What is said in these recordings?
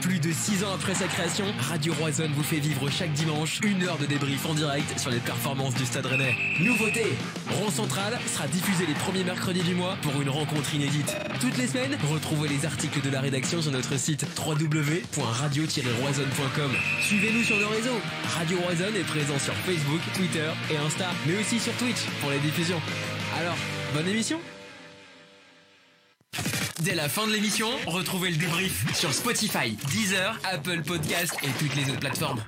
Plus de 6 ans après sa création, Radio Roison vous fait vivre chaque dimanche une heure de débrief en direct sur les performances du Stade Rennais. Nouveauté Rond Central sera diffusé les premiers mercredis du mois pour une rencontre inédite. Toutes les semaines, retrouvez les articles de la rédaction sur notre site www.radio-roison.com. Suivez-nous sur nos réseaux. Radio Roison est présent sur Facebook, Twitter et Insta, mais aussi sur Twitch pour les diffusions. Alors, bonne émission Dès la fin de l'émission, retrouvez le débrief sur Spotify, Deezer, Apple Podcast et toutes les autres plateformes.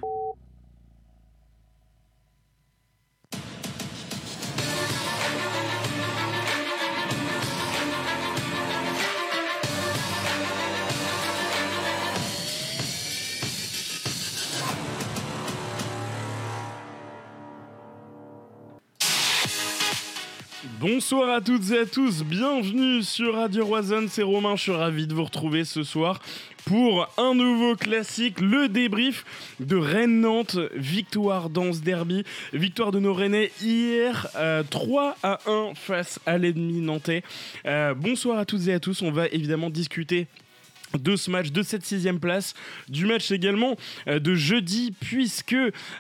Bonsoir à toutes et à tous, bienvenue sur Radio Roison, c'est Romain, je suis ravi de vous retrouver ce soir pour un nouveau classique, le débrief de Rennes-Nantes, victoire dans ce derby, victoire de nos Rennais hier, 3 euh, à 1 face à l'ennemi nantais. Euh, bonsoir à toutes et à tous, on va évidemment discuter de ce match, de cette sixième place, du match également euh, de jeudi, puisque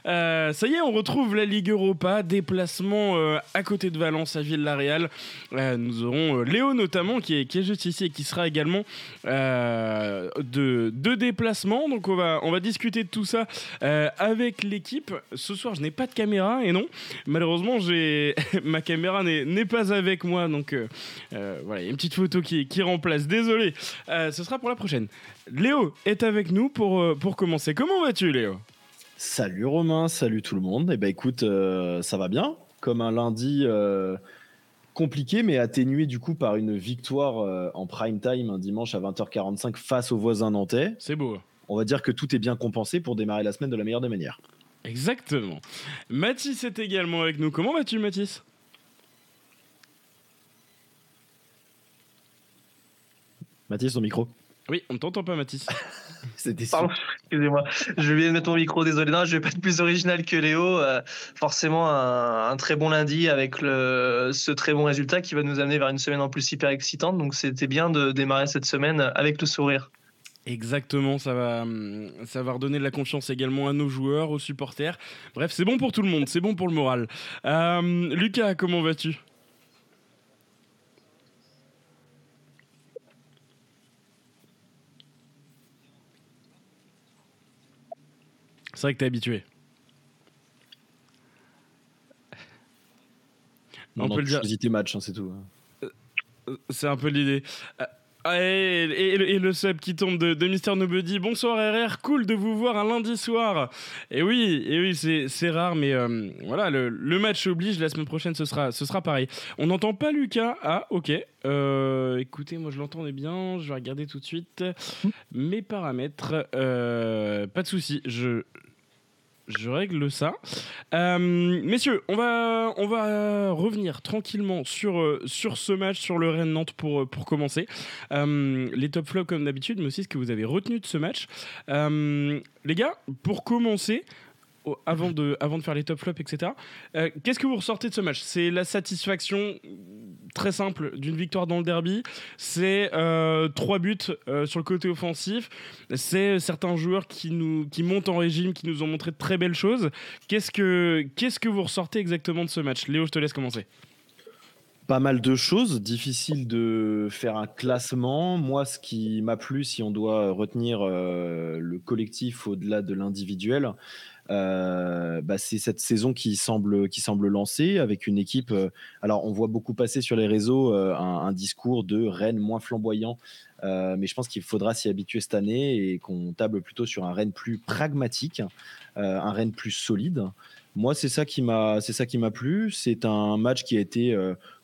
euh, ça y est, on retrouve la Ligue Europa, déplacement euh, à côté de Valence à Villarreal. nous aurons Léo notamment qui est, qui est juste ici et qui sera également de, de déplacement. Donc on va, on va discuter de tout ça avec l'équipe. Ce soir, je n'ai pas de caméra et non, malheureusement, j'ai ma caméra n'est pas avec moi. Donc voilà, il y a une petite photo qui, qui remplace. Désolé, ce sera pour la prochaine. Léo est avec nous pour, euh, pour commencer. Comment vas-tu, Léo? Salut Romain, salut tout le monde. Eh ben écoute, euh, ça va bien. Comme un lundi euh, compliqué, mais atténué du coup par une victoire en prime time un dimanche à 20h45 face aux voisins nantais. C'est beau. On va dire que tout est bien compensé pour démarrer la semaine de la meilleure des manières. Exactement. Mathis est également avec nous. Comment vas-tu, Mathis? Mathis, ton micro. Oui, on ne t'entend pas, Mathis. Pardon, excusez-moi. Je viens de mettre mon micro, désolé. Non, je vais pas être plus original que Léo. Euh, forcément, un, très bon lundi avec le, ce très bon résultat qui va nous amener vers une semaine en plus hyper excitante. Donc, c'était bien de démarrer cette semaine avec le sourire. Exactement, ça va, ça va redonner de la confiance également à nos joueurs, aux supporters. Bref, c'est bon pour tout le monde, c'est bon pour le moral. Euh, Lucas, comment vas-tu? C'est vrai que t'es habitué. on peut le dire. tes matchs, hein, c'est tout. Hein. Euh, c'est un peu l'idée. Euh, et, le sub qui tombe de, de Mister Nobody. Bonsoir RR, cool de vous voir un lundi soir. Et oui, et oui, c'est rare, mais euh, voilà, le, match oblige. La semaine prochaine, ce sera, ce sera pareil. On n'entend pas Lucas. Ah, ok. écoutez, moi je l'entendais bien. Je vais regarder tout de suite mes paramètres. pas de souci. Je, je règle ça. Euh, messieurs, on va, on va revenir tranquillement sur, euh, sur ce match, sur le Rennes-Nantes pour, euh, pour commencer. les top flops comme d'habitude, mais aussi ce que vous avez retenu de ce match. les gars, pour commencer, avant de, faire les top flops, etc. Euh, qu'est-ce que vous ressortez de ce match? C'est la satisfaction très simple d'une victoire dans le derby. C'est euh, trois buts euh, sur le côté offensif. C'est certains joueurs qui, montent en régime, qui nous ont montré de très belles choses. Qu'est-ce que, vous ressortez exactement de ce match? Léo, je te laisse commencer pas mal de choses, difficile de faire un classement. Moi, ce qui m'a plu, si on doit retenir le collectif au-delà de l'individuel, bah, c'est cette saison qui semble, qui semble lancer avec une équipe. Euh, alors, on voit beaucoup passer sur les réseaux euh, un, discours de Rennes moins flamboyant, mais je pense qu'il faudra s'y habituer cette année et qu'on table plutôt sur un Rennes plus pragmatique, un Rennes plus solide. Moi, c'est ça qui m'a, c'est ça qui m'a plu. C'est un match qui a été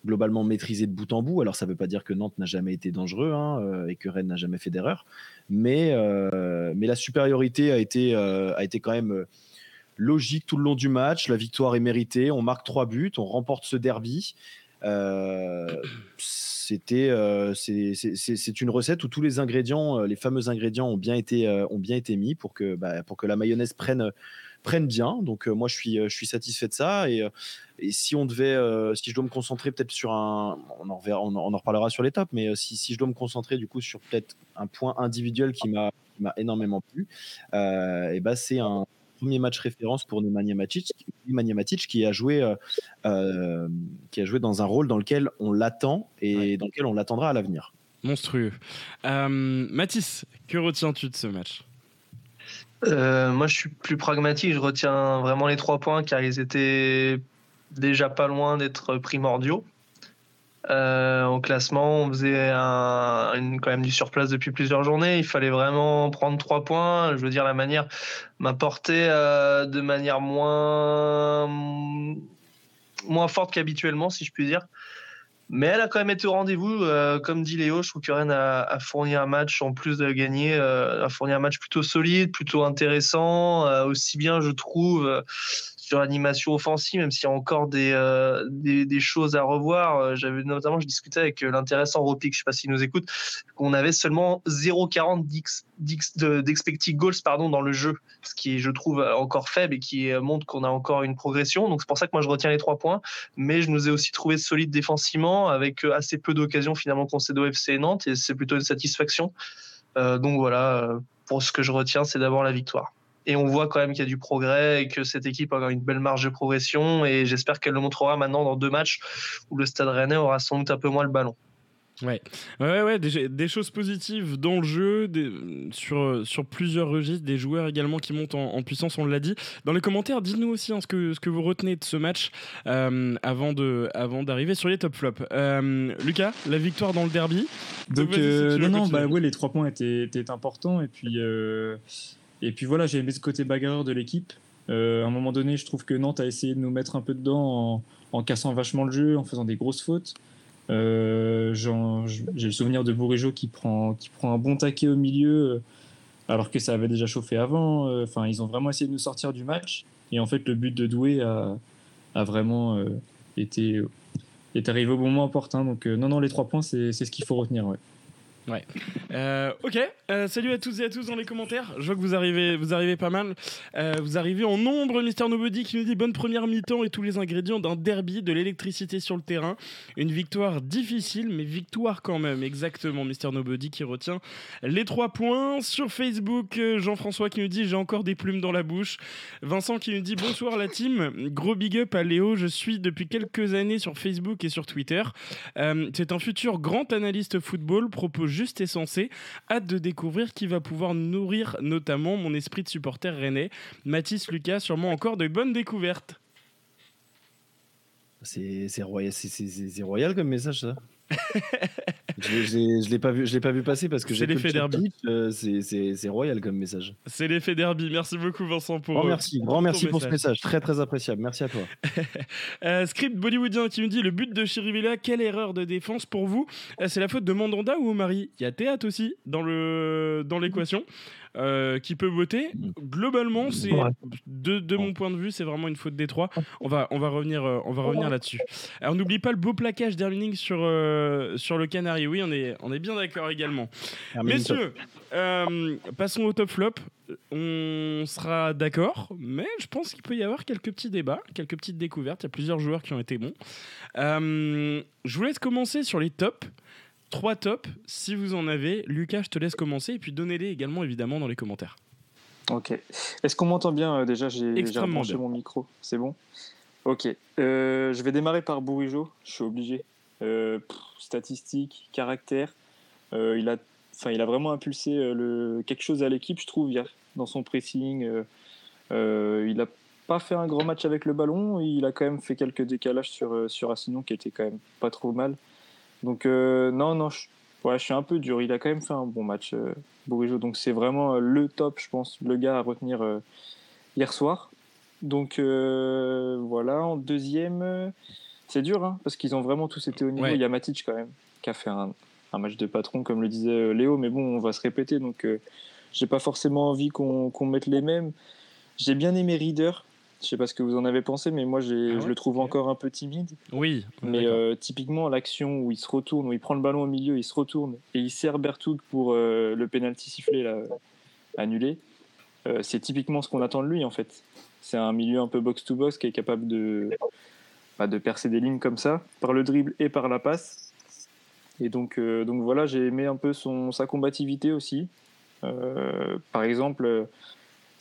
globalement maîtrisé de bout en bout. Alors, ça ne veut pas dire que Nantes n'a jamais été dangereux hein, et que Rennes n'a jamais fait d'erreur, mais mais la supériorité a été a été quand même logique tout le long du match. La victoire est méritée. On marque trois buts, on remporte ce derby. c'était c'est une recette où tous les ingrédients, les fameux ingrédients ont bien été, ont bien été mis pour que, bah, pour que la mayonnaise prenne bien. Donc moi, je suis, je suis satisfait de ça. Et, et si on devait, si je dois me concentrer peut-être sur un, on en, on, en, reparlera sur les tops, mais si, si, je dois me concentrer du coup sur peut-être un point individuel qui m'a énormément plu, et bah, c'est un premier match référence pour Nemanja Matic, Matic qui a joué, qui a joué dans un rôle dans lequel on l'attend et dans lequel on l'attendra à l'avenir. Monstrueux. Mathis, que retiens-tu de ce match? Euh, moi, je suis plus pragmatique. Je retiens vraiment les trois points car ils étaient déjà pas loin d'être primordiaux. Euh, au classement, on faisait une, quand même du surplace depuis plusieurs journées. Il fallait vraiment prendre trois points. Je veux dire, la manière m'apportait euh, de manière moins, forte qu'habituellement, si je puis dire. Mais elle a quand même été au rendez-vous. Euh, comme dit Léo, je trouve que Rennes a, fourni un match, en plus de gagner, euh, a fourni un match plutôt solide, plutôt intéressant. Aussi bien, je trouve, sur l'animation offensive, même s'il y a encore des, euh, des, choses à revoir. Euh, j'avais notamment, je discutais avec euh, l'intéressant Ropic, je ne sais pas s'il nous écoute, qu'on avait seulement 0,40 d'expected goals pardon, dans le jeu, ce qui je trouve, encore faible et qui montre qu'on a encore une progression. Donc c'est pour ça que moi je retiens les trois points, mais je nous ai aussi trouvé solide défensivement avec assez peu d'occasions finalement concédées au FC Nantes et c'est plutôt une satisfaction. donc voilà, pour ce que je retiens, c'est d'abord la victoire et on voit quand même qu'il y a du progrès et que cette équipe a une belle marge de progression et j'espère qu'elle le montrera maintenant dans deux matchs où le Stade Rennais aura sans doute un peu moins le ballon. Ouais, ouais, ouais des, choses positives dans le jeu, sur, sur plusieurs registres, des joueurs également qui montent en, puissance, on l'a dit. Dans les commentaires, dites-nous aussi hein, ce, que, ce que vous retenez de ce match euh, avant, de, avant d'arriver sur les top flops. Euh, Lucas, la victoire dans le derby. Donc, euh, non, non, bah, ouais, les trois points étaient, étaient importants et puis et puis voilà, j'ai aimé ce côté bagarreur de l'équipe. Euh, à un moment donné, je trouve que Nantes a essayé de nous mettre un peu dedans en, cassant vachement le jeu, en faisant des grosses fautes. Euh, j'ai le souvenir de Bourigeau qui prend, qui prend un bon taquet au milieu, euh, alors que ça avait déjà chauffé avant. Enfin, ils ont vraiment essayé de nous sortir du match. Et en fait, le but de Doué a, vraiment été est arrivé au bon moment opportun. Donc, non, non, les trois points, c'est ce qu'il faut retenir. Ouais. Euh, ok. Euh, salut à tous et à tous dans les commentaires. Je vois que vous arrivez, vous arrivez pas mal. Euh, vous arrivez en nombre. Mister Nobody qui nous dit bonne première mi-temps et tous les ingrédients d'un derby, de l'électricité sur le terrain. Une victoire difficile, mais victoire quand même. Exactement. Mister Nobody qui retient les trois points. Sur Facebook, Jean-François qui nous dit j'ai encore des plumes dans la bouche. Vincent qui nous dit bonsoir la team. Gros big up à Léo. Je suis depuis quelques années sur Facebook et sur Twitter. C'est un futur grand analyste football. Propose juste et sensé. Hâte de découvrir qui va pouvoir nourrir notamment mon esprit de supporter rennais. Mathis, Lucas, sûrement encore de bonnes découvertes. C'est royal, royal comme message ça. je l'ai pas vu, je l'ai pas vu passer parce que j'ai l'effet derby. Euh, c'est royal comme message. C'est l'effet derby. Merci beaucoup Vincent pour. Grand merci, grand merci pour ce message, très très appréciable. Merci à toi. Euh, script bollywoodien qui nous dit le but de Chirivella, quelle erreur de défense pour vous? Euh, C'est la faute de Mandanda ou Omari Il y a théâtre aussi dans le dans l'équation. Euh, qui peut voter. Globalement, c'est de, mon point de vue, c'est vraiment une faute des trois. On va, on va revenir, euh, on va revenir là-dessus. Alors n'oublie pas le beau plaquage d'Erling sur, euh, sur le Canary. Oui, on est, on est bien d'accord également. Messieurs, passons au top flop. On sera d'accord, mais je pense qu'il peut y avoir quelques petits débats, quelques petites découvertes. Il y a plusieurs joueurs qui ont été bons. je vous laisse commencer sur les tops trois tops, si vous en avez. Lucas, je te laisse commencer et puis donnez-les également évidemment dans les commentaires. Ok. Est-ce qu'on m'entend bien euh, déjà? J'ai branché mon micro. C'est bon? Ok. Euh, je vais démarrer par Bourigeau. Je suis obligé. Euh, statistiques, caractère. il, a, il a vraiment impulsé le, quelque chose à l'équipe, je trouve, dans son pressing. il n'a pas fait un grand match avec le ballon. Il a quand même fait quelques décalages sur, sur qui était quand même pas trop mal. Donc, euh, non, non, je, je suis un peu dur. Il a quand même fait un bon match, euh, Donc, c'est vraiment euh, le top, je pense, le gars à retenir euh, hier soir. Donc, voilà. En deuxième, c'est dur, hein, parce qu'ils ont vraiment tous été au niveau. Il y a Matic, quand même, qui a fait un, match de patron, comme le disait Léo. Mais bon, on va se répéter. Donc, j'ai pas forcément envie qu'on mette les mêmes. J'ai bien aimé Reader. Je sais pas ce que vous en avez pensé, mais moi, ah je le trouve encore un peu timide. Oui. Mais euh, typiquement, l'action où il se retourne, où il prend le ballon au milieu, il se retourne et il sert Bertoud pour euh, le penalty sifflé là, annulé, euh, c'est typiquement ce qu'on attend de lui en fait. C'est un milieu un peu box-to-box qui est capable de, bah, de percer des lignes comme ça, par le dribble et par la passe. Et donc, donc voilà, j'ai aimé un peu son, sa combativité aussi. par exemple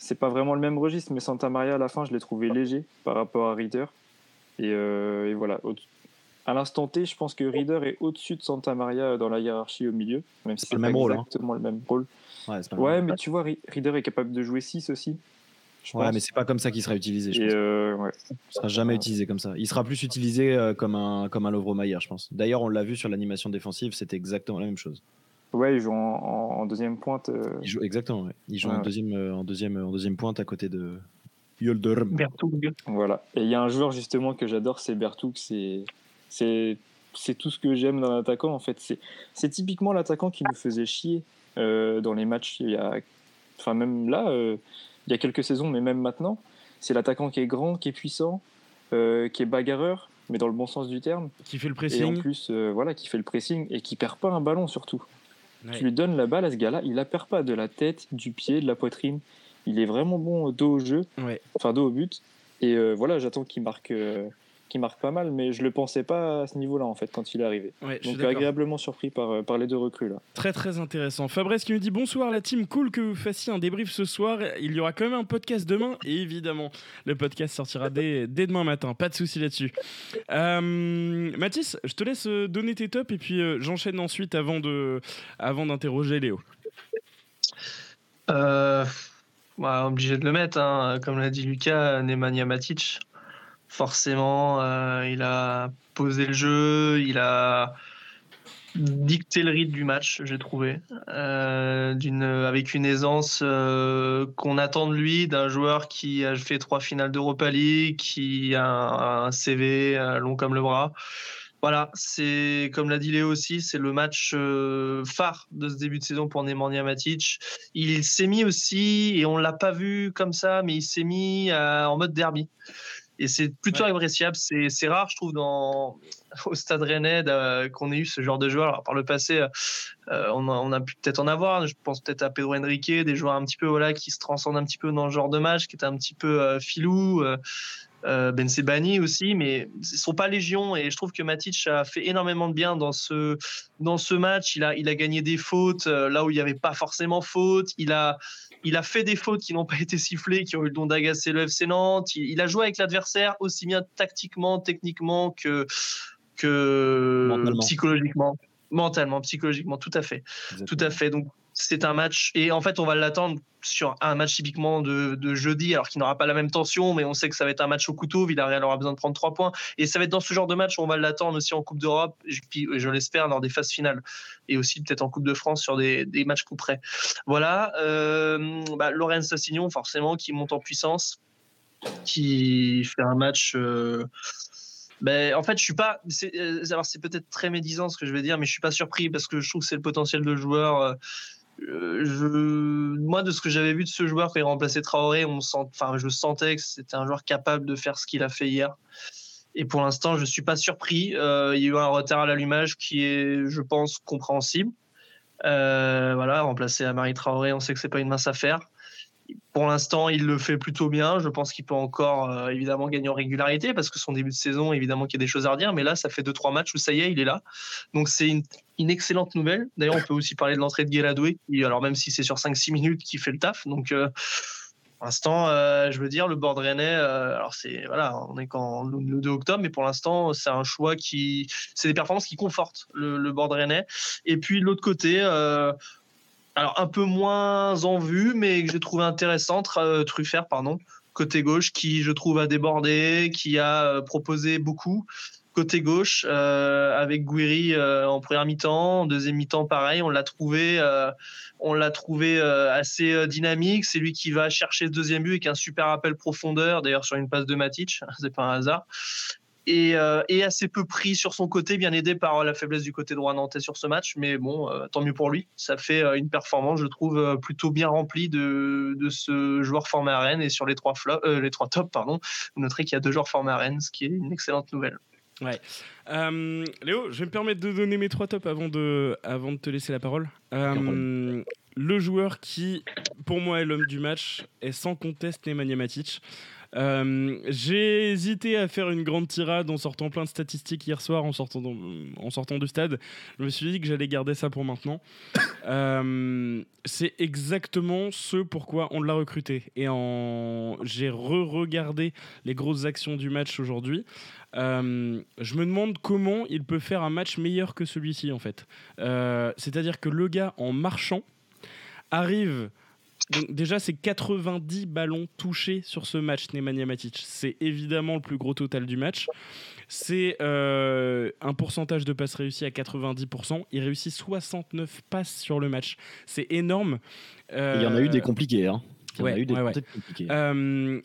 c'est pas vraiment le même registre, mais Santa Maria à la fin, je l'ai trouvé léger par rapport à Reader. Et, euh, voilà. À l'instant T, je pense que Reader est au-dessus de Santa Maria dans la hiérarchie au milieu, même si c'est même rôle. Hein. Exactement le même rôle. Ouais, mais tu vois, Reader est capable de jouer 6 aussi. Ouais, mais c'est pas comme ça qu'il sera utilisé. Je pense. Euh, ouais. Il sera jamais utilisé comme ça. Il sera plus utilisé euh, comme un comme un Lovro je pense. D'ailleurs, on l'a vu sur l'animation défensive, c'était exactement la même chose. Ouais, il joue en, deuxième pointe. Euh. Il joue, exactement, il joue en, deuxième, euh, en, deuxième, en deuxième pointe à côté de Yolder. Voilà. Et il y a un joueur justement que j'adore, c'est Bertouk. C'est, c'est, c'est tout ce que j'aime dans l'attaquant en fait. C'est, c'est typiquement l'attaquant qui nous faisait chier euh, dans les matchs. Il y a, enfin même là, il y a quelques saisons, mais même maintenant, c'est l'attaquant qui est grand, qui est puissant, qui est bagarreur, mais dans le bon sens du terme. Qui fait le pressing. Et en plus, voilà, qui fait le pressing et qui perd pas un ballon surtout. Tu lui donnes la balle à ce gars-là, il la perd pas de la tête, du pied, de la poitrine. Il est vraiment bon dos au jeu, enfin dos au but. Et euh, voilà, j'attends qu'il marque, euh, qui marque pas mal, mais je le pensais pas à ce niveau-là en fait quand il est arrivé. Donc agréablement surpris par, euh, par les deux recrues là. Très très intéressant. Fabrice qui nous dit bonsoir la team, cool que vous fassiez un débrief ce soir. Il y aura quand même un podcast demain et évidemment le podcast sortira dès, dès demain matin. Pas de souci là-dessus. Euh, Mathis, je te laisse euh, donner tes tops et puis j'enchaîne ensuite avant de avant d'interroger Léo. Euh, bah, obligé de le mettre, hein. comme l'a dit Lucas, Nemanja Matic forcément, euh, il a posé le jeu, il a dicté le rythme du match, j'ai trouvé, euh, avec une aisance euh, qu'on attend de lui, d'un joueur qui a fait trois finales d'Europa League, qui a un, CV long comme le bras. Voilà, c'est comme l'a dit Léo aussi, c'est le match phare de ce début de saison pour Nemanja Matic. Il s'est mis aussi, et on l'a pas vu comme ça, mais il s'est mis en mode derby. Et c'est plutôt appréciable. C'est rare, je trouve, dans, au Stade Rennais qu'on ait eu ce genre de joueurs. Alors, par le passé, euh, on, a, on, a, pu peut-être en avoir. Je pense peut-être à Pedro Henrique, des joueurs un petit peu voilà, qui se transcendent un petit peu dans le genre de match, qui étaient un petit peu euh, filou. Euh, euh, ben Sebani aussi, mais ils ne sont pas légion. Et je trouve que Matic a fait énormément de bien dans ce, dans ce match. Il a, il a gagné des fautes là où il n'y avait pas forcément faute. Il a, il a fait des fautes qui n'ont pas été sifflées, qui ont eu le don d'agacer le FC Nantes. Il, a joué avec l'adversaire aussi bien tactiquement, techniquement que, que psychologiquement. Mentalement, psychologiquement, tout à fait. Tout à fait. Donc, c'est un match et en fait on va l'attendre sur un match typiquement de, jeudi alors qu'il n'aura pas la même tension mais on sait que ça va être un match au couteau Villarreal aura besoin de prendre trois points et ça va être dans ce genre de match où on va l'attendre aussi en Coupe d'Europe puis je l'espère lors des phases finales et aussi peut-être en Coupe de France sur des, matchs coup près voilà euh, bah, Sassignon forcément qui monte en puissance qui fait un match euh, ben, en fait, je suis pas. C'est, euh, c'est peut-être très médisant ce que je vais dire, mais je suis pas surpris parce que je trouve que c'est le potentiel de joueur. Euh, je, moi, de ce que j'avais vu de ce joueur quand il remplaçait Traoré, on sent, enfin, je sentais que c'était un joueur capable de faire ce qu'il a fait hier. Et pour l'instant, je ne suis pas surpris. Euh, il y a eu un retard à l'allumage qui est, je pense, compréhensible. Euh, voilà, remplacer à Marie Traoré, on sait que c'est pas une mince affaire. Pour l'instant, il le fait plutôt bien. Je pense qu'il peut encore évidemment gagner en régularité parce que son début de saison, évidemment qu'il y a des choses à redire. Mais là, ça fait 2-3 matchs où ça y est, il est là. Donc c'est une, excellente nouvelle. D'ailleurs, on peut aussi parler de l'entrée de Guéladoué, alors même si c'est sur 5-6 minutes, qui fait le taf. Donc, euh, pour l'instant, euh, je veux dire, le board rennais, euh, alors c'est voilà, on est quand le 2 octobre, mais pour l'instant, c'est un choix qui, c'est des performances qui confortent le, le board rennais. Et puis de l'autre côté, alors un peu moins en vue, mais que j'ai trouvé intéressante, Truffert, pardon, côté gauche, qui je trouve a débordé, qui a proposé beaucoup côté gauche euh, avec Guiri euh, en première mi-temps, deuxième mi-temps pareil, on l'a trouvé, euh, on l'a trouvé assez dynamique. C'est lui qui va chercher ce deuxième but avec un super appel profondeur, d'ailleurs sur une passe de Matic, c'est pas un hasard. Et, assez peu pris sur son côté, bien aidé par la faiblesse du côté droit nantais sur ce match. Mais bon, tant mieux pour lui. Ça fait une performance, je trouve, plutôt bien remplie de, de ce joueur formé à Rennes. Et sur les trois, les trois tops, pardon, vous noterez qu'il y a deux joueurs formés à Rennes, ce qui est une excellente nouvelle. Ouais. Euh, Léo, je vais me permettre de donner mes trois tops avant de, avant de te laisser la parole. Euh, le joueur qui, pour moi, est l'homme du match est sans conteste Nemanja Matic. Euh, j'ai hésité à faire une grande tirade en sortant plein de statistiques hier soir en sortant, en sortant du stade. Je me suis dit que j'allais garder ça pour maintenant. Euh, c'est exactement ce pourquoi on l'a recruté. Et en... j'ai re-regardé les grosses actions du match aujourd'hui. Euh, je me demande comment il peut faire un match meilleur que celui-ci en fait. C'est-à-dire que le gars en marchant arrive déjà, c'est 90 ballons touchés sur ce match, Nemanja Matic. C'est évidemment le plus gros total du match. C'est euh, un pourcentage de passes réussies à 90%. Il réussit 69 passes sur le match. C'est énorme. il y en a eu des compliqués. Hein. Il y en a eu des compliqués. Euh,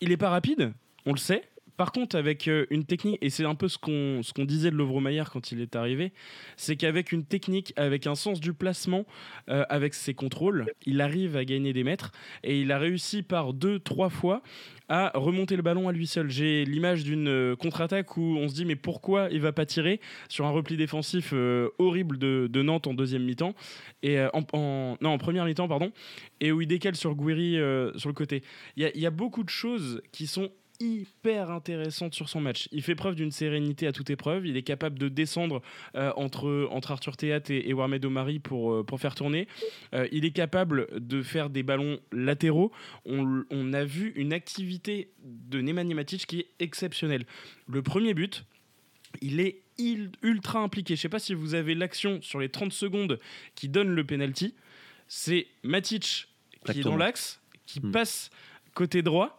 il est pas rapide, on le sait. Par contre, avec euh, une technique, et c'est un peu ce qu'on ce disait de Lovromayer quand il est arrivé, c'est qu'avec une technique, avec un sens du placement, euh, avec ses contrôles, il arrive à gagner des mètres et il a réussi par deux, trois fois à remonter le ballon à lui seul. J'ai l'image d'une euh, contre-attaque où on se dit mais pourquoi il va pas tirer sur un repli défensif horrible de, Nantes en deuxième mi-temps et en, non en première mi-temps pardon et où il décale sur Guiri sur le côté. Il y, a beaucoup de choses qui sont hyper intéressante sur son match. Il fait preuve d'une sérénité à toute épreuve. Il est capable de descendre euh, entre, entre Arthur Théat et, et Warmed Omari pour, euh, pour faire tourner. Euh, il est capable de faire des ballons latéraux. On, on a vu une activité de Nemanja Matic qui est exceptionnelle. Le premier but, il est ultra impliqué. Je ne sais pas si vous avez l'action sur les 30 secondes qui donne le penalty. C'est Matic qui est dans l'axe, qui hmm. passe côté droit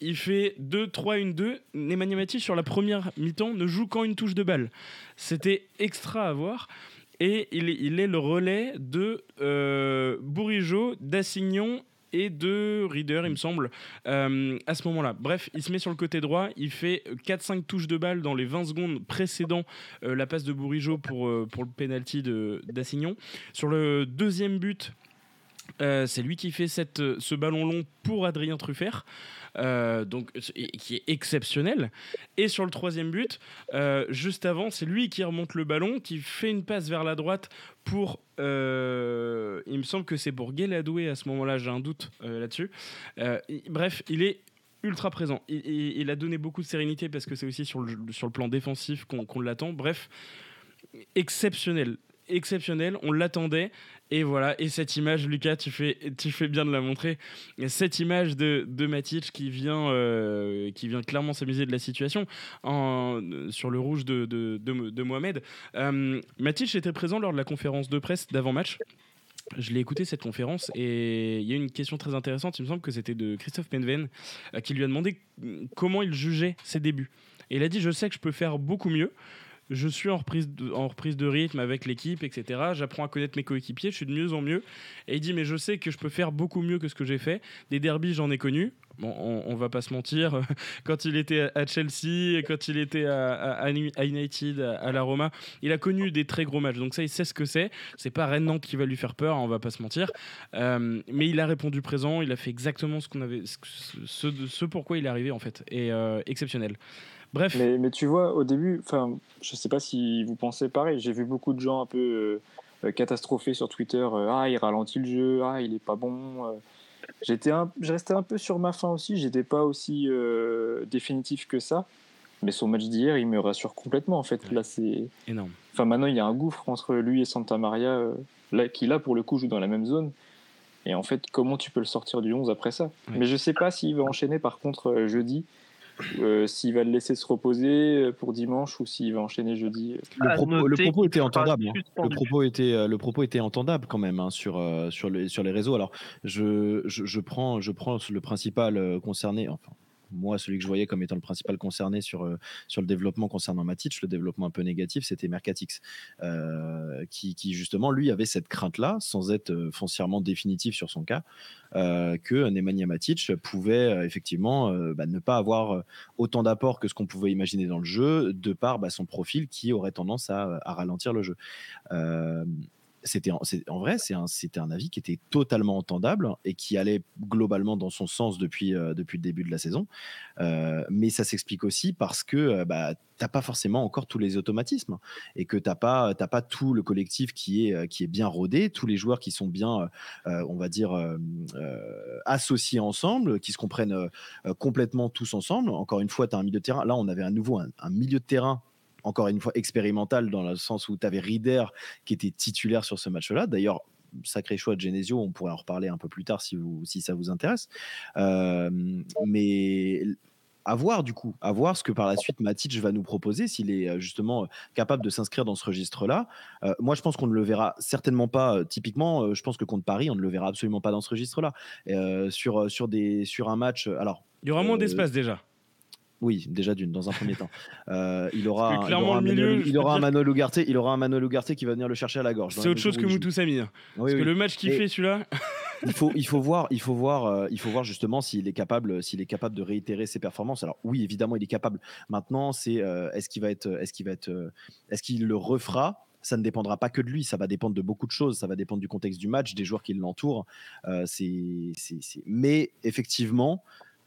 il fait 2-3-1-2. Nemanja Matic, sur la première mi-temps, ne joue qu'en une touche de balle. C'était extra à voir. Et il est, le relais de euh, Bourigeau, d'Assignon et de Reader, il me semble, euh, à ce moment-là. Bref, il se met sur le côté droit, il fait 4-5 touches de balle dans les 20 secondes précédant euh, la passe de Bourigeau pour, pour le penalty d'Assignon. Sur le deuxième but, c'est lui qui fait cette, ce ballon long pour Adrien Truffert. Euh, donc, qui est exceptionnel. Et sur le troisième but, euh, juste avant, c'est lui qui remonte le ballon, qui fait une passe vers la droite pour. Euh, il me semble que c'est pour Guéladoué à ce moment-là, j'ai un doute là-dessus. bref, il est ultra présent. Il, a donné beaucoup de sérénité parce que c'est aussi sur le plan défensif qu'on l'attend. Bref, exceptionnel exceptionnel, on l'attendait. Et voilà, et cette image, Lucas, tu fais, tu fais bien de la montrer. Cette image de, de Matic qui vient, euh, qui vient clairement s'amuser de la situation sur le rouge de, de, de Mohamed. Euh, Matic était présent lors de la conférence de presse d'avant-match. Je l'ai écouté cette conférence et il y a une question très intéressante. Il me semble que c'était de Christophe Penven euh, qui lui a demandé comment il jugeait ses débuts. Et il a dit Je sais que je peux faire beaucoup mieux je suis en reprise de, en reprise de rythme avec l'équipe, etc. J'apprends à connaître mes coéquipiers, je suis de mieux en mieux. Et il dit, mais je sais que je peux faire beaucoup mieux que ce que j'ai fait. Des derbies, j'en ai connu. Bon, on, va pas se mentir. Quand il était à Chelsea, quand il était à, United, à, la Roma, il a connu des très gros matchs. Donc ça, il sait ce que c'est. C'est pas Rennes Nantes qui va lui faire peur, on va pas se mentir. Euh, mais il a répondu présent. Il a fait exactement ce qu'on avait, il est arrivé en fait. Et euh, exceptionnel. Bref. Mais, mais, tu vois, au début, enfin, je sais pas si vous pensez pareil. J'ai vu beaucoup de gens un peu euh, euh, catastrophés sur Twitter. Euh, ah, il ralentit le jeu. Ah, il est pas bon. J'étais, un, je restais un peu sur ma fin aussi. J'étais pas aussi définitif que ça. Mais son match d'hier, il me rassure complètement. En fait, là, c'est énorme. Enfin, maintenant, il y a un gouffre entre lui et Santa Maria, là, qui là pour le coup joue dans la même zone. Et en fait, comment tu peux le sortir du 11 après ça? Mais je sais pas s'il va enchaîner par contre jeudi euh, s'il va le laisser se reposer euh, pour dimanche ou s'il va enchaîner jeudi. Le propos, était entendable. Hein. Le propos était, euh, le propos était entendable quand même hein, sur, sur, les, sur les réseaux. Alors, je, je, prends, je prends le principal concerné, enfin, moi, celui que je voyais comme étant le principal concerné sur, sur le développement concernant Matic, le développement un peu négatif, c'était Mercatix, qui, qui, justement, lui, avait cette crainte-là, sans être foncièrement définitif sur son cas, que Nemanja Matic pouvait effectivement bah, ne pas avoir autant d'apport que ce qu'on pouvait imaginer dans le jeu, de par bah, son profil qui aurait tendance à ralentir le jeu c'était en, vrai, c'était un, avis qui était totalement entendable et qui allait globalement dans son sens depuis, euh, depuis le début de la saison. Euh, mais ça s'explique aussi parce que euh, bah, pas forcément encore tous les automatismes et que tu n'as pas, pas tout le collectif qui est, qui est bien rodé, tous les joueurs qui sont bien, on va dire, associés ensemble, qui se comprennent complètement tous ensemble. Encore une fois, tu as un milieu de terrain. Là, on avait à nouveau un milieu de terrain encore une fois expérimental dans le sens où tu avais Rieder qui était titulaire sur ce match-là. D'ailleurs, sacré choix de Genesio, on pourrait en reparler un peu plus tard si, vous, si ça vous intéresse. Euh, mais à voir du coup, à voir ce que par la suite Matic va nous proposer, s'il est euh, justement capable de s'inscrire dans ce registre-là. Euh, moi, je pense qu'on ne le verra certainement pas. typiquement, je pense que contre Paris, on ne le verra absolument pas dans ce registre-là. sur, sur, des, sur un match, alors. Il y aura moins d'espace déjà. Oui, déjà d'une, dans un premier temps. Euh, il aura, il aura un milieu, il aura un Manuel Ugarte, il aura un Manuel Ugarte qui va venir le chercher à la gorge. C'est autre chose que Moutou Samy. Hein. Parce que le match qu'il fait celui-là. il faut, il faut voir, il faut voir, euh, il faut voir justement s'il est capable, s'il est capable de réitérer ses performances. Alors oui, évidemment, il est capable. Maintenant, c'est euh, est-ce qu'il va être, est-ce qu'il va être, est-ce qu'il le refera? Ça ne dépendra pas que de lui, ça va dépendre de beaucoup de choses, ça va dépendre du contexte du match, des joueurs qui l'entourent. c'est, Mais effectivement,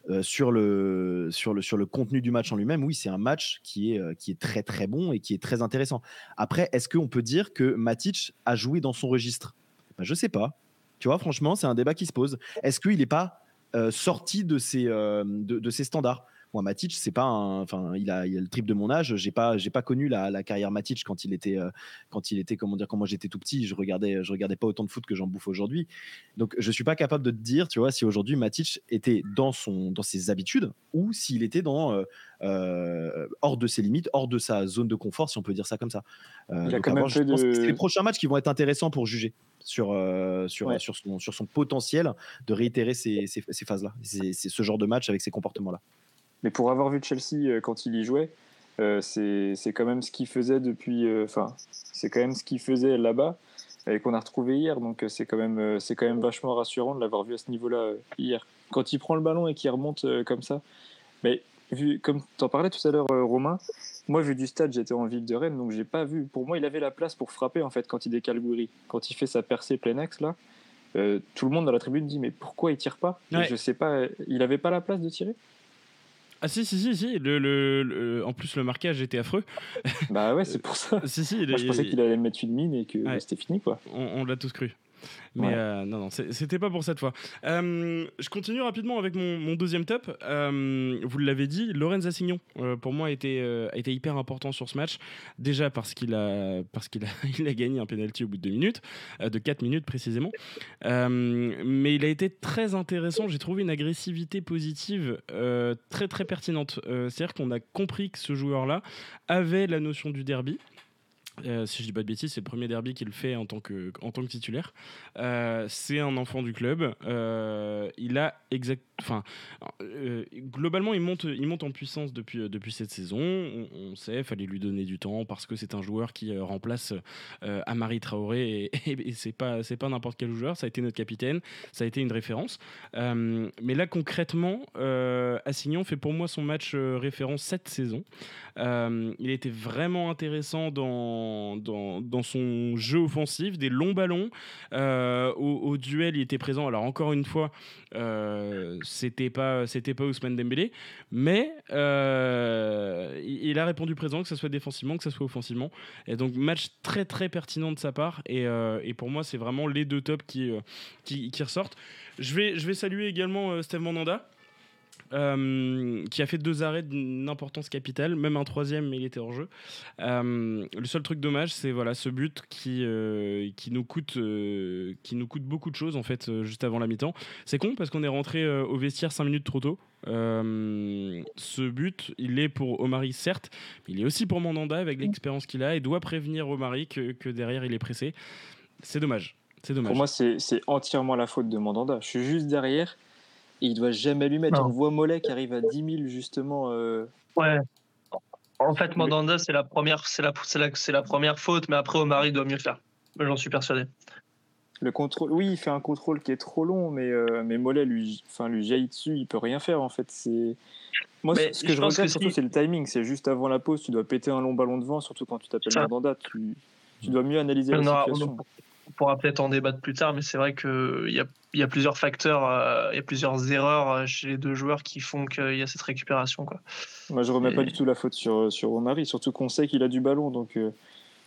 euh, sur, le, sur, le, sur le contenu du match en lui-même, oui, c'est un match qui est, euh, qui est très très bon et qui est très intéressant. Après, est-ce qu'on peut dire que Matic a joué dans son registre? Ben, Je sais pas. Tu vois, franchement, c'est un débat qui se pose. Est-ce qu'il n'est pas euh, sorti de ses, de ses standards? Moi, Matic, c'est pas enfin, il a, il a le triple de mon âge. J'ai pas, j'ai pas connu la, carrière Matic quand il était, euh, quand il était, comment dire, quand moi j'étais tout petit. Je regardais, je regardais pas autant de foot que j'en bouffe aujourd'hui. Donc, je suis pas capable de te dire, tu vois, si aujourd'hui Matic était dans son, dans ses habitudes ou s'il était dans euh, euh, hors de ses limites, hors de sa zone de confort, si on peut dire ça comme ça. il a quand même je pense que c'est les prochains matchs qui vont être intéressants pour juger sur, sur, sur, son, sur son potentiel de réitérer ces, ces, ces phases-là. C'est ce genre de match avec ces comportements-là. Mais pour avoir vu Chelsea euh, quand il y jouait, euh, c'est quand même ce qu'il faisait depuis. Euh, enfin, c'est quand même ce qu'il faisait là-bas et qu'on a retrouvé hier. Donc c'est quand même c'est quand même vachement rassurant de l'avoir vu à ce niveau-là hier. Quand il prend le ballon et qu'il remonte comme ça. Mais vu comme tu en parlais tout à l'heure, Romain, moi vu du stade, j'étais en ville de Rennes, donc j'ai pas vu. Pour moi, il avait la place pour frapper en fait quand il décale Goury, quand il fait sa percée plein axe là. tout le monde dans la tribune dit mais pourquoi il tire pas? Je sais pas, il avait pas la place de tirer? Ah si, si, si, si. Le, le, en plus, le marquage était affreux. Bah ouais, c'est pour ça. si, si, Moi, je pensais qu'il allait mettre une mine et que c'était fini, quoi. On, on l'a tous cru. Mais euh, non, non, c'était pas pour cette fois. Euh, je continue rapidement avec mon, deuxième top. Euh, vous l'avez dit, Lorenz Assignon, pour moi, a été, hyper important sur ce match. Déjà parce qu'il a, parce qu'il a, il a gagné un penalty au bout de deux minutes, de 4 minutes précisément. mais il a été très intéressant. J'ai trouvé une agressivité positive très très pertinente. C'est-à-dire qu'on a compris que ce joueur-là avait la notion du derby. Euh, si je dis pas de bêtises, c'est le premier derby qu'il fait en tant que, en tant que titulaire. Euh, c'est un enfant du club. Euh, il a exact, enfin, globalement, il monte, il monte en puissance depuis, depuis cette saison. On, sait, il fallait lui donner du temps parce que c'est un joueur qui remplace Amari Traoré et, et, c'est pas, c'est pas n'importe quel joueur. Ça a été notre capitaine, ça a été une référence. mais là, concrètement, Assignon fait pour moi son match référence cette saison. il était vraiment intéressant dans dans, son jeu offensif, des longs ballons. Euh, au, duel, il était présent. Alors encore une fois, euh, c'était pas c'était pas Ousmane Dembélé, mais euh, il, a répondu présent, que ce soit défensivement, que ce soit offensivement. Et donc match très très pertinent de sa part. Et, pour moi, c'est vraiment les deux tops qui, qui, qui, ressortent. Je vais, je vais saluer également Steve Mandanda. Euh, qui a fait deux arrêts d'une importance capitale, même un troisième, mais il était hors jeu. Euh, le seul truc dommage, c'est voilà ce but qui, euh, qui, nous coûte, qui nous coûte beaucoup de choses en fait juste avant la mi-temps. C'est con parce qu'on est rentré au vestiaire cinq minutes trop tôt. ce but, il est pour Omari certes, mais il est aussi pour Mandanda avec l'expérience qu'il a et doit prévenir Omari que, que derrière il est pressé. C'est dommage. C'est dommage. Pour moi, c'est entièrement la faute de Mandanda. Je suis juste derrière Et il doit jamais lui mettre. On voit Mollet qui arrive à 10 000 justement. Euh, ouais. En fait, Mandanda, c'est la première, c'est la, c'est la, première faute, mais après Omari doit mieux faire. J'en suis persuadé. Le contrôle, oui, il fait un contrôle qui est trop long, mais euh, mais Mollet lui, enfin lui jaillit dessus, il peut rien faire en fait. C'est moi ce que je, regrette surtout, c'est le timing. C'est juste avant la pause, tu dois péter un long ballon de vent, surtout quand tu t'appelles Mandanda, tu, tu dois mieux analyser la situation on pourra peut-être en débattre plus tard, mais c'est vrai qu'il y a, y a plusieurs facteurs, euh, il y a plusieurs erreurs euh, chez les deux joueurs qui font qu'il y a cette récupération. Quoi. Moi, je remets pas du tout la faute sur, sur Omari, surtout qu'on sait qu'il a du ballon. Donc, euh,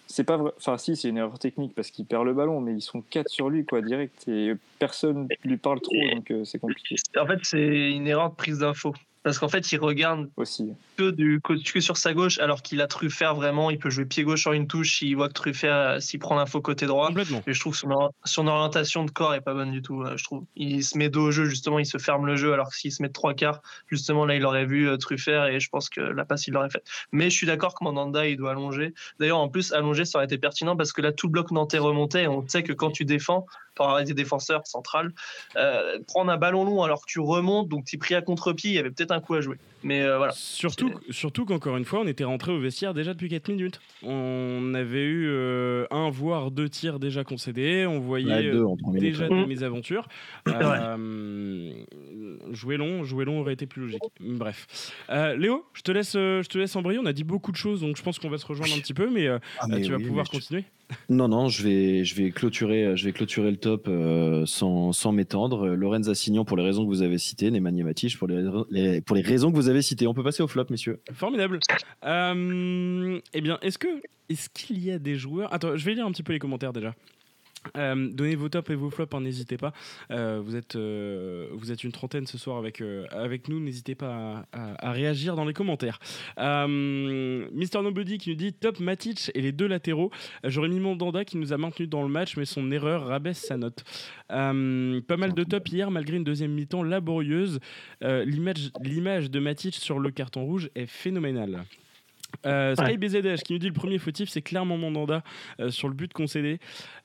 c'est pas vrai. Enfin, si, c'est une erreur technique parce qu'il perd le ballon, mais ils sont quatre sur lui, quoi, direct. Et personne lui parle trop, donc c'est compliqué. En fait, c'est une erreur de prise d'info parce qu'en fait, il regarde aussi que, du, que sur sa gauche, alors qu'il a Truffert vraiment. Il peut jouer pied gauche sur une touche. Il voit que Truffert euh, s'il prend l'info côté droit. Et je trouve que son, orientation de corps est pas bonne du tout. Je trouve il se met dos au jeu justement, il se ferme le jeu, alors que s'il se met de trois quarts, justement là, il aurait vu euh, Truffert et je pense que la passe il l'aurait faite. Mais je suis d'accord que Mandanda il doit allonger. D'ailleurs, en plus, allonger ça aurait été pertinent parce que là, tout le bloc nantais remontait. Et on sait que quand tu défends, par des défenseurs centrales. Euh, prendre un ballon long alors que tu remontes, donc tu es pris à contre-pied, il y avait peut-être un coup à jouer. Mais euh, voilà. Surtout, surtout qu'encore une fois, on était rentré au vestiaire déjà depuis 4 minutes. On avait eu euh, un voire deux tirs déjà concédés. On voyait déjà des mésaventures. jouer long, jouer long aurait été plus logique. Bref. Léo, je te laisse, je te laisse embrayer. On a dit beaucoup de choses, donc je pense qu'on va se rejoindre un petit peu, mais, ah, tu vas pouvoir continuer. Non, non, je vais, je vais clôturer, je vais clôturer le top euh, sans, sans m'étendre. Lorenz Assignon pour les raisons que vous avez citées, Nemanja Matic pour les, pour les raisons que vous avez citées. On peut passer au flop, messieurs. Formidable. Euh, eh bien, est-ce est-ce qu'il y a des joueurs? Attends, je vais lire un petit peu les commentaires déjà. Euh, donnez vos tops et vos flops, hein, n'hésitez pas. Euh, vous, êtes, euh, vous êtes une trentaine ce soir avec, avec nous, n'hésitez pas à, réagir dans les commentaires. Mister Nobody qui nous dit top Matic et les deux latéraux. J'aurais mis Mondanda qui nous a maintenu dans le match, mais son erreur rabaisse sa note. pas mal de top hier, malgré une deuxième mi-temps laborieuse. L'image de Matic sur le carton rouge est phénoménale. Euh, Sky BZH qui nous dit le premier fautif, c'est clairement Mandanda euh, sur le but concédé.